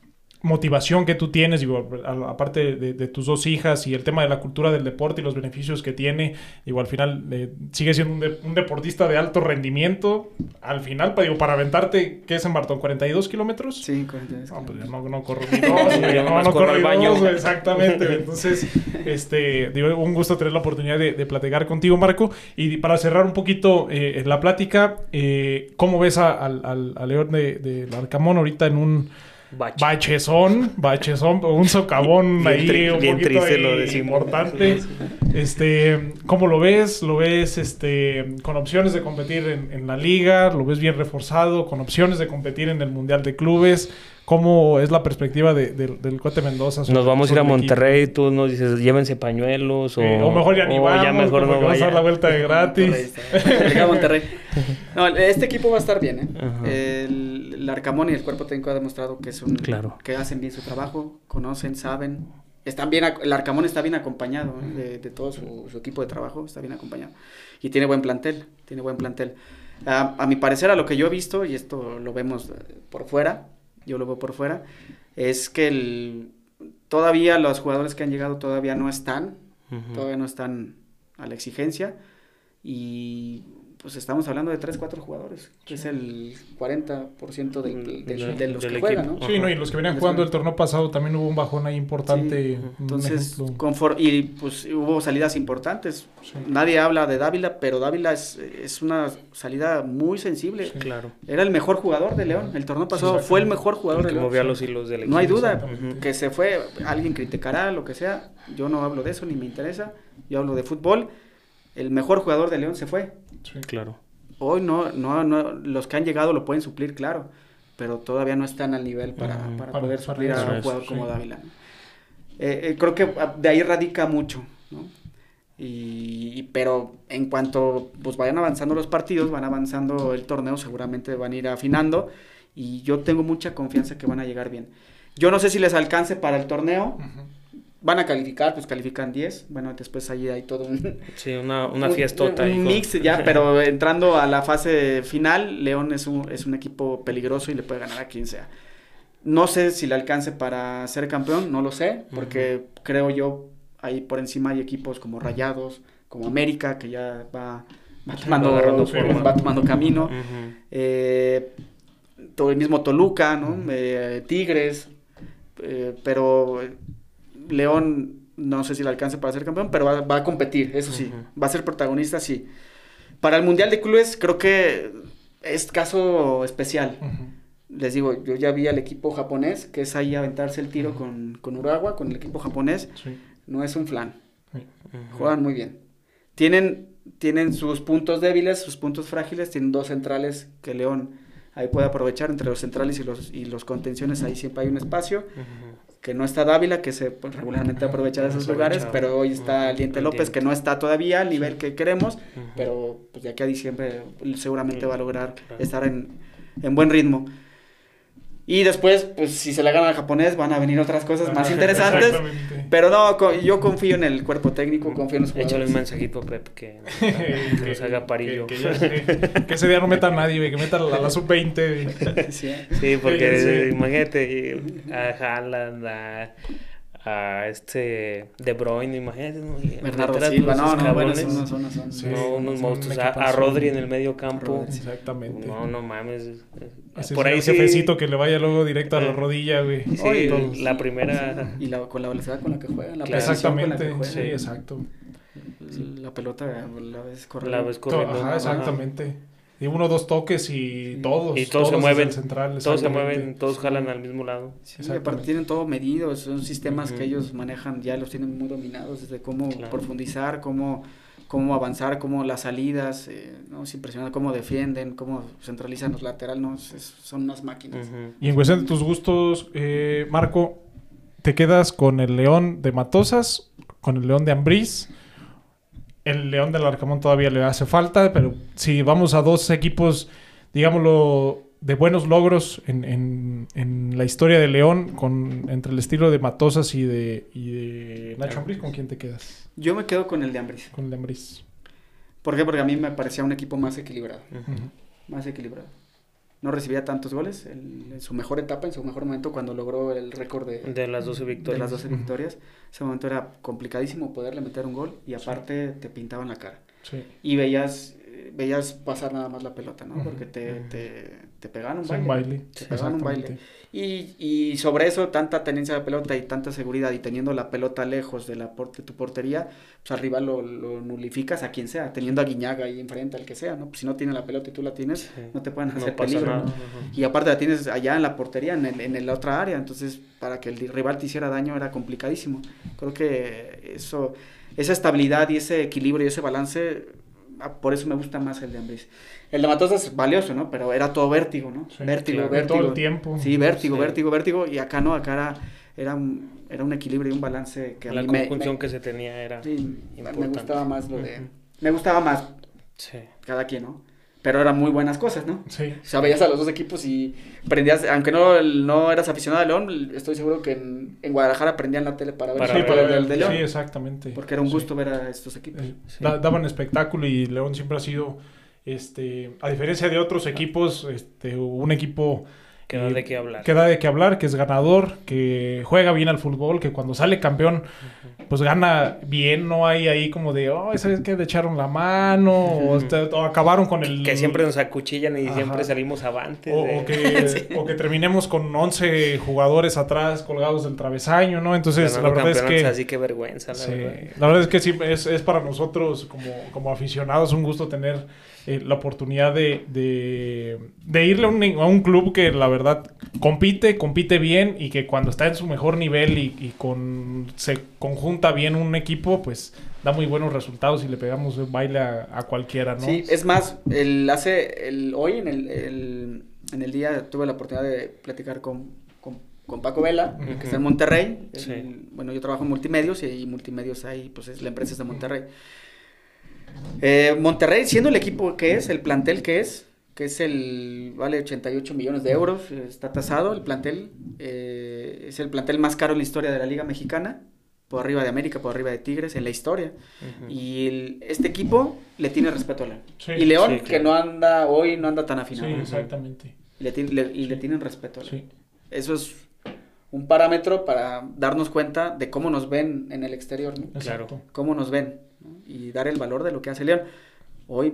motivación que tú tienes, digo, a- aparte de, de tus dos hijas y el tema de la cultura del deporte y los beneficios que tiene, digo, al final eh, sigue siendo un, de- un deportista de alto rendimiento. Al final, digo, para aventarte, ¿qué es en Bartón? ¿42 kilómetros? Sí, 42 No, pues ya kilómetros. no, no corro ni dos, Ya no, no corro ni baño. dos, exactamente. Entonces, este, digo, un gusto tener la oportunidad de, de platicar contigo, Marco. Y para cerrar un poquito eh, la plática, eh, ¿cómo ves a- al, al- al León de, del Arcamón ahorita en un Bache. bachezón, bachezón, un socavón Bien ahí tri- un bien poquito triste ahí lo decimos. importante. Este, ¿cómo lo ves? ¿Lo ves este con opciones de competir en, en la liga? ¿Lo ves bien reforzado? ¿Con opciones de competir en el Mundial de Clubes? ¿Cómo es la perspectiva de- del- del Cuate Mendoza? sobre- Nos vamos a ir a el equipo? Monterrey, tú nos dices, llévense pañuelos o, Eh, o mejor ya ni o vamos, ya mejor no vas a dar la vuelta de Monterrey gratis. a Monterrey. No, este equipo va a estar bien, ¿eh? El, el Arcamón y el cuerpo técnico ha demostrado que es un Claro. que hacen bien su trabajo, conocen, saben. Están bien, el Arcamón está bien acompañado ¿eh? de, de todo su, su equipo de trabajo, está bien acompañado. Y tiene buen plantel, tiene buen plantel. A, a mi parecer, a lo que yo he visto, y esto lo vemos eh, por fuera, yo lo veo por fuera, es que el, todavía los jugadores que han llegado todavía no están, todavía no están a la exigencia y pues estamos hablando de 3, 4 jugadores, que es el 40% del, del- Del- de los del que juegan. ¿no? Sí, no, y los que venían jugando el torneo pasado también hubo un bajón ahí importante. Sí, Entonces, ejemplo. confor- y pues hubo salidas importantes. Nadie habla de Dávila, pero Dávila es, es una salida muy sensible. Claro. Era el mejor jugador de León. El torneo pasado fue el mejor jugador El de que León. movía los hilos del equipo. No hay duda que se fue. Alguien criticará, lo que sea. Yo no hablo de eso, ni me interesa. Yo hablo de fútbol. El mejor jugador de León se fue. Claro. Hoy no, no, no, los que han llegado lo pueden suplir, claro, pero todavía no están al nivel para, para Para- poder para suplir a un jugador sí. como Dávila. Eh, eh, creo que ah, de ahí radica mucho, ¿no? Y, y- pero en cuanto pues vayan avanzando los partidos, van avanzando el torneo, seguramente van a ir afinando y yo tengo mucha confianza que van a llegar bien. Yo no sé si les alcance para el torneo, van a calificar, pues califican 10, bueno, después ahí hay todo un, Sí, una, una un- fiestota. Un, con- mix ya, pero entrando a la fase final, León es un, es un equipo peligroso y le puede ganar a quien sea. No sé si le alcance para ser campeón, no lo sé, porque creo yo ahí por encima hay equipos como Rayados, como América, que ya va, va tomando, agarrando va tomando camino. Eh, todo el mismo Toluca, ¿no? Eh, Tigres, eh, pero León no sé si le alcance para ser campeón, pero va, va a competir, eso sí, va a ser protagonista, sí. Para el Mundial de Clubes creo que es caso especial. Les digo, yo ya vi al equipo japonés, que es ahí aventarse el tiro con, con Uruguay, con el equipo japonés. Sí. No es un flan. Juegan muy bien. Tienen, tienen sus puntos débiles, sus puntos frágiles. Tienen dos centrales que León ahí puede aprovechar. Entre los centrales y los, y los contenciones ahí siempre hay un espacio. Que no está Dávila, que se pues, regularmente aprovecha de esos lugares. Pero hoy está el Diente López, que no está todavía al nivel que queremos. Pero pues de aquí a diciembre seguramente va a lograr estar en, en buen ritmo. Y después, pues si se le gana al japonés, van a venir otras cosas más interesantes. Pero no, co- yo confío en el cuerpo técnico, confío en los Échale jugadores. un mensajito a Pep que, que nos haga parillo. Que, que ese día no meta a nadie, que meta a la, la sub-20. Sí, ¿eh? Sí, porque Sí. imagínate a Haaland, a, a este De Bruyne, imagínate. ¿no? Bernardo Silva, no, no, bueno, son, son, son, Sí. no, unos son monstruos. A, a. Rodri en el medio campo. Rodri. Exactamente. No, no mames. Ese Por ahí el sí. jefecito que le vaya luego directo a la Eh. rodilla, güey. Sí, la primera. Y la, con la velocidad con la que juegan, la Claro. precisión con la que Exactamente, sí, exacto. La pelota la ves correr. La ves corriendo. Ajá, Ajá. Y uno dos toques y todos. Y todos se mueven. central, Todos se mueven, todos jalan al mismo lado. Sí, aparte tienen todo medido, son sistemas que ellos manejan, ya los tienen muy dominados, desde cómo Claro. profundizar, cómo, cómo avanzar, cómo las salidas, eh, ¿no? es impresionante cómo defienden, cómo centralizan los laterales, ¿no? Es- son unas máquinas. Y en cuestión de tus gustos, eh, Marco, ¿te quedas con el León de Matosas, con el León de Ambriz? El León del Arcamón todavía le hace falta, pero si vamos a dos equipos, digámoslo, de buenos logros en, en- en la historia de León, con, entre el estilo de Matosas y de, y de Nacho Ambriz, ¿con quién te quedas? Yo me quedo con el de Ambris. Con el de Ambriz. ¿Por qué? Porque a mí me parecía un equipo más equilibrado, más equilibrado. No recibía tantos goles en, en su mejor etapa, en su mejor momento, cuando logró el récord de, De las 12 de victorias. las 12 victorias. Ese momento era complicadísimo poderle meter un gol y aparte te pintaban la cara. Sí. y veías eh, veías pasar nada más la pelota, ¿no? Porque te, te, te pegaban un baile. un baile. Te pegaban un baile. Y, y sobre eso, tanta tenencia de pelota y tanta seguridad y teniendo la pelota lejos de, la por- de tu portería, pues al rival lo, lo nulificas a quien sea, teniendo a Guiñaga ahí enfrente, al que sea, ¿no? Pues si no tiene la pelota y tú la tienes, Sí. no te pueden No hacer pasa peligro, nada. ¿no? Y aparte la tienes allá en la portería, en el, en el otra área, entonces para que el rival te hiciera daño era complicadísimo. Creo que eso, esa estabilidad y ese equilibrio y ese balance, por eso me gusta más el de Ambris. El de Matosas es valioso, ¿no? Pero era todo vértigo, ¿no? Sí, vértigo, claro. vértigo. Todo el tiempo. Sí, vértigo, Sí. vértigo, vértigo. Y acá no, acá era, era, un, era un equilibrio y un balance que a La mí conjunción me- que se tenía era. sí, me gustaba más lo de... Me gustaba más Sí. cada quien, ¿no? Pero eran muy buenas cosas, ¿no? Sí. O sea, veías a los dos equipos y prendías, aunque no, no eras aficionado a León, estoy seguro que en, en Guadalajara prendían la tele para ver Para el ver, de sí, León. exactamente. porque era un Sí. gusto ver a estos equipos. Eh, Sí. da- daban espectáculo y León siempre ha sido, este, a diferencia de otros equipos, este, un equipo Que da eh, de qué hablar. que da de qué hablar, que es ganador, que juega bien al fútbol, que cuando sale campeón, pues gana bien, no hay ahí como de, oh, ¿sabes qué? Le echaron la mano, o, este, o acabaron con el... Que siempre nos acuchillan y Ajá. siempre salimos avantes. O, de- o que, o que terminemos con 11 jugadores atrás colgados del travesaño, ¿no? Entonces, la verdad es que... Así que vergüenza, la Sí, verdad. la verdad es que sí, es, es para nosotros como, como aficionados un gusto tener eh, la oportunidad de, de, de irle a un, a un club que la verdad compite, compite bien y que cuando está en su mejor nivel y, y con, se conjunta bien un equipo, pues da muy buenos resultados y le pegamos el baile a, a cualquiera, ¿no? Sí, es más, el, hace, el, hoy en el, el- en el día tuve la oportunidad de platicar con, con, con Paco Vela, que está en Monterrey. Sí. Bueno, yo trabajo en multimedios y, ahí multimedios ahí, pues es, la empresa es de Monterrey. Eh, Monterrey, siendo el equipo que es, el plantel que es, que es el, vale 88 millones de euros, está tasado el plantel, eh, es el plantel más caro en la historia de la Liga Mexicana, por arriba de América, por arriba de Tigres, en la historia. Y el- este equipo le tiene respeto a León. Sí, y León, sí, que no anda, hoy no anda tan Sí, afinado. exactamente. Y le, y le tienen respeto a León. Sí. Eso es un parámetro para darnos cuenta de cómo nos ven en el exterior, ¿no? Claro. Cómo nos ven, ¿no? Y dar el valor de lo que hace León. Hoy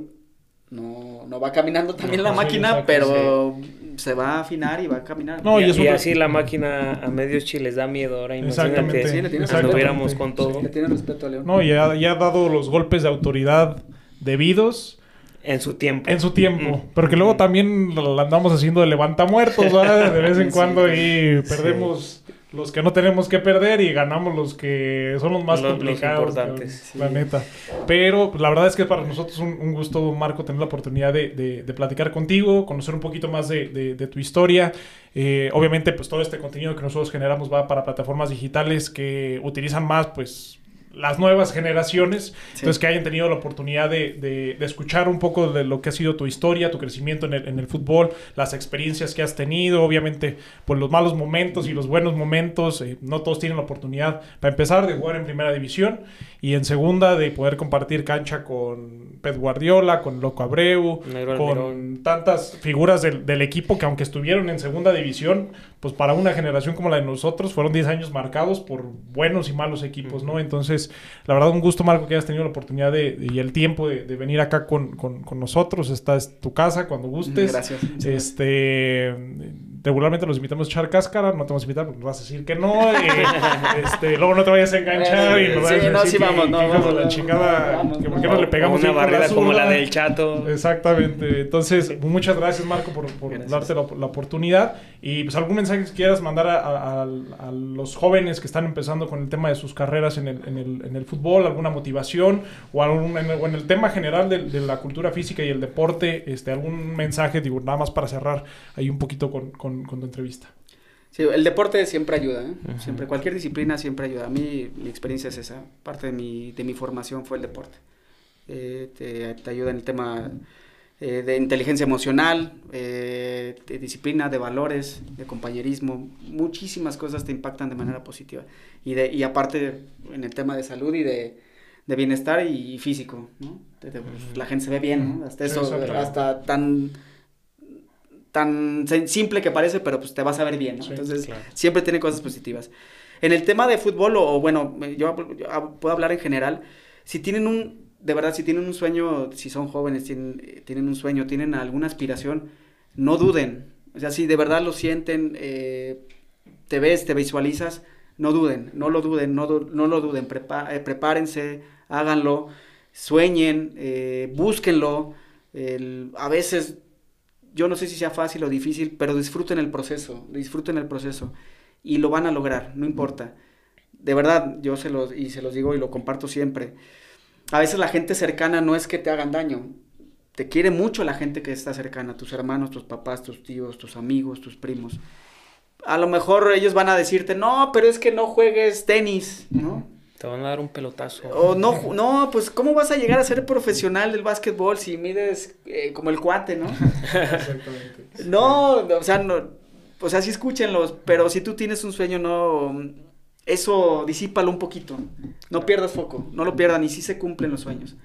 no, no va caminando también la Sí, máquina, exacto, pero se va a afinar y va a caminar. No, y, y y así la máquina a medios chiles da miedo ahora. Exactamente. Imagínate Sí, le tiene con todo. Le tienen respeto a León. No, y ha, y ha dado los golpes de autoridad debidos En su tiempo. En su tiempo. Porque luego también la andamos haciendo de levantamuertos, ¿verdad? De vez en cuando y perdemos los que no tenemos que perder y ganamos los que son los más Los- los complicados. importantes. La neta. Pero pues, la verdad es que para nosotros es un, un gusto, Marco, tener la oportunidad de, de- de platicar contigo, conocer un poquito más de, de- de tu historia. Eh, obviamente, pues todo este contenido que nosotros generamos va para plataformas digitales que utilizan más, pues las nuevas generaciones, entonces que hayan tenido la oportunidad de, de- de escuchar un poco de lo que ha sido tu historia, tu crecimiento en el, en el fútbol, las experiencias que has tenido, obviamente, pues los malos momentos y los buenos momentos, eh, no todos tienen la oportunidad, para empezar, de jugar en primera división y en segunda de poder compartir cancha con Pep Guardiola, con Loco Abreu, Negro con Almirón. tantas figuras del, del equipo que aunque estuvieron en segunda división, pues para una generación como la de nosotros fueron 10 años marcados por buenos y malos equipos, ¿no? Entonces, la verdad, un gusto, Marco, que hayas tenido la oportunidad de, y el tiempo de, de venir acá con, con- con nosotros. Esta es tu casa cuando gustes. Gracias. Este, regularmente los invitamos a echar cáscara, no te vamos a invitar porque nos vas a decir que no. eh, este, luego no te vayas a enganchar y nos Sí, vayas a no, decir sí, que- vamos, no, que hijos de vamos, la chingada, vamos, que por qué no le pegamos una barrera como la del Chato. Exactamente. Entonces, muchas gracias, Marco, por, por Gracias. darte la, la oportunidad. Y pues algún mensaje que quieras mandar a, a- a- a los jóvenes que están empezando con el tema de sus carreras en el, en el, en el fútbol, alguna motivación o, algún, en, el, o en el tema general de, de la cultura física y el deporte, este, algún mensaje, digo, nada más para cerrar ahí un poquito con, con- con tu entrevista. Sí, el deporte siempre ayuda, ¿eh? Siempre, cualquier disciplina siempre ayuda. A mí mi experiencia es esa. Parte de mi, de mi formación fue el deporte. Eh, te, te ayuda en el tema eh, de inteligencia emocional, eh, de disciplina, de valores, de compañerismo. Muchísimas cosas te impactan de manera positiva. Y, de, y aparte en el tema de salud y de, de bienestar y, físico, ¿no? De- de- la gente se ve bien, ¿no? Hasta Sí, eso, exacto. hasta tan tan simple que parece, pero pues te vas a ver bien, ¿no? Sí, Entonces, claro. siempre tiene cosas positivas. En el tema de fútbol, o, o bueno, yo, yo puedo hablar en general, si tienen un, de verdad, si tienen un sueño, si son jóvenes, tienen, eh, tienen un sueño, tienen alguna aspiración, no duden. O sea, si de verdad lo sienten, eh, te ves, te visualizas, no duden, no lo duden, no, du- no lo duden, prepa- eh, prepárense, háganlo, sueñen, eh, búsquenlo. El- a veces, yo no sé si sea fácil o difícil, pero disfruten el proceso, disfruten el proceso y lo van a lograr, no importa. De verdad, yo se los, y se los digo y lo comparto siempre. A veces la gente cercana no es que te hagan daño, te quiere mucho la gente que está cercana, tus hermanos, tus papás, tus tíos, tus amigos, tus primos. A lo mejor ellos van a decirte, no, pero es que no juegues tenis, ¿no? Te van a dar un pelotazo. O no, no, pues ¿cómo vas a llegar a ser profesional del básquetbol si mides eh, como el cuate, ¿no? Exactamente. No, o sea, no, o sea, sí escúchenlos, pero si tú tienes un sueño, no, eso disípalo un poquito, no pierdas foco, no lo pierdan y sí se cumplen los sueños.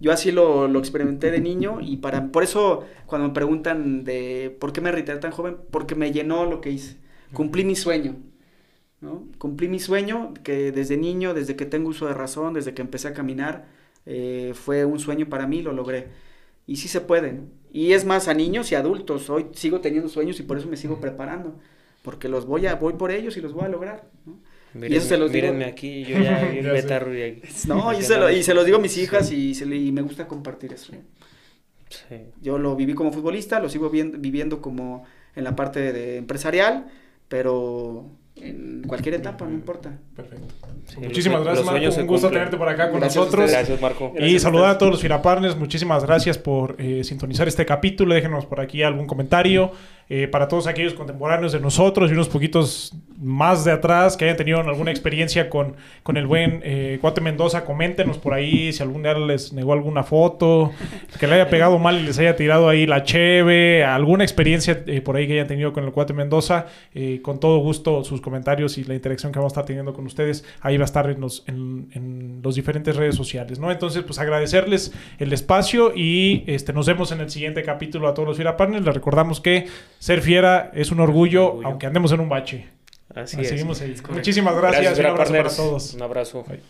Yo así lo, lo experimenté de niño y para, por eso cuando me preguntan de por qué me retiré tan joven, porque me llenó lo que hice, cumplí mi sueño. ¿No? Cumplí mi sueño que desde niño, desde que tengo uso de razón, desde que empecé a caminar, eh, fue un sueño para mí, lo logré. Y sí se puede. ¿no? Y es más, a niños y adultos, hoy sigo teniendo sueños y por eso me sigo preparando. Porque los voy a, voy por ellos y los voy a lograr. ¿no? Mírenme, eso se los digo- aquí, yo ya y aquí. No, y se, lo, y se los digo a mis hijas y, se le- y me gusta compartir eso. Sí. Yo lo viví como futbolista, lo sigo vien- viviendo como en la parte de empresarial, pero en cualquier etapa, no importa. Perfecto. Sí, Muchísimas los- gracias, los Marco. Un gusto cumplen. tenerte por acá con Gracias nosotros. Gracias, Marco. Y Gracias saludar a todos los Fira Partners. Muchísimas gracias por eh, sintonizar este capítulo. Déjenos por aquí algún comentario. Eh, para todos aquellos contemporáneos de nosotros y unos poquitos más de atrás que hayan tenido alguna experiencia con, con el buen eh, Cuate Mendoza, coméntenos por ahí si algún día les negó alguna foto, que le haya pegado mal y les haya tirado ahí la cheve, alguna experiencia eh, por ahí que hayan tenido con el Cuate Mendoza. Con todo gusto sus comentarios y la interacción que vamos a estar teniendo con ustedes, ahí va a estar en los, en, los diferentes redes sociales, ¿no? Entonces, pues agradecerles el espacio y este, nos vemos en el siguiente capítulo a todos los Fiera Partners. Les recordamos que ser fiera es un orgullo, orgullo. aunque andemos en un bache. Así Nos es. seguimos ahí. Muchísimas gracias, Gracias, y un abrazo para todos. Un abrazo. Bye.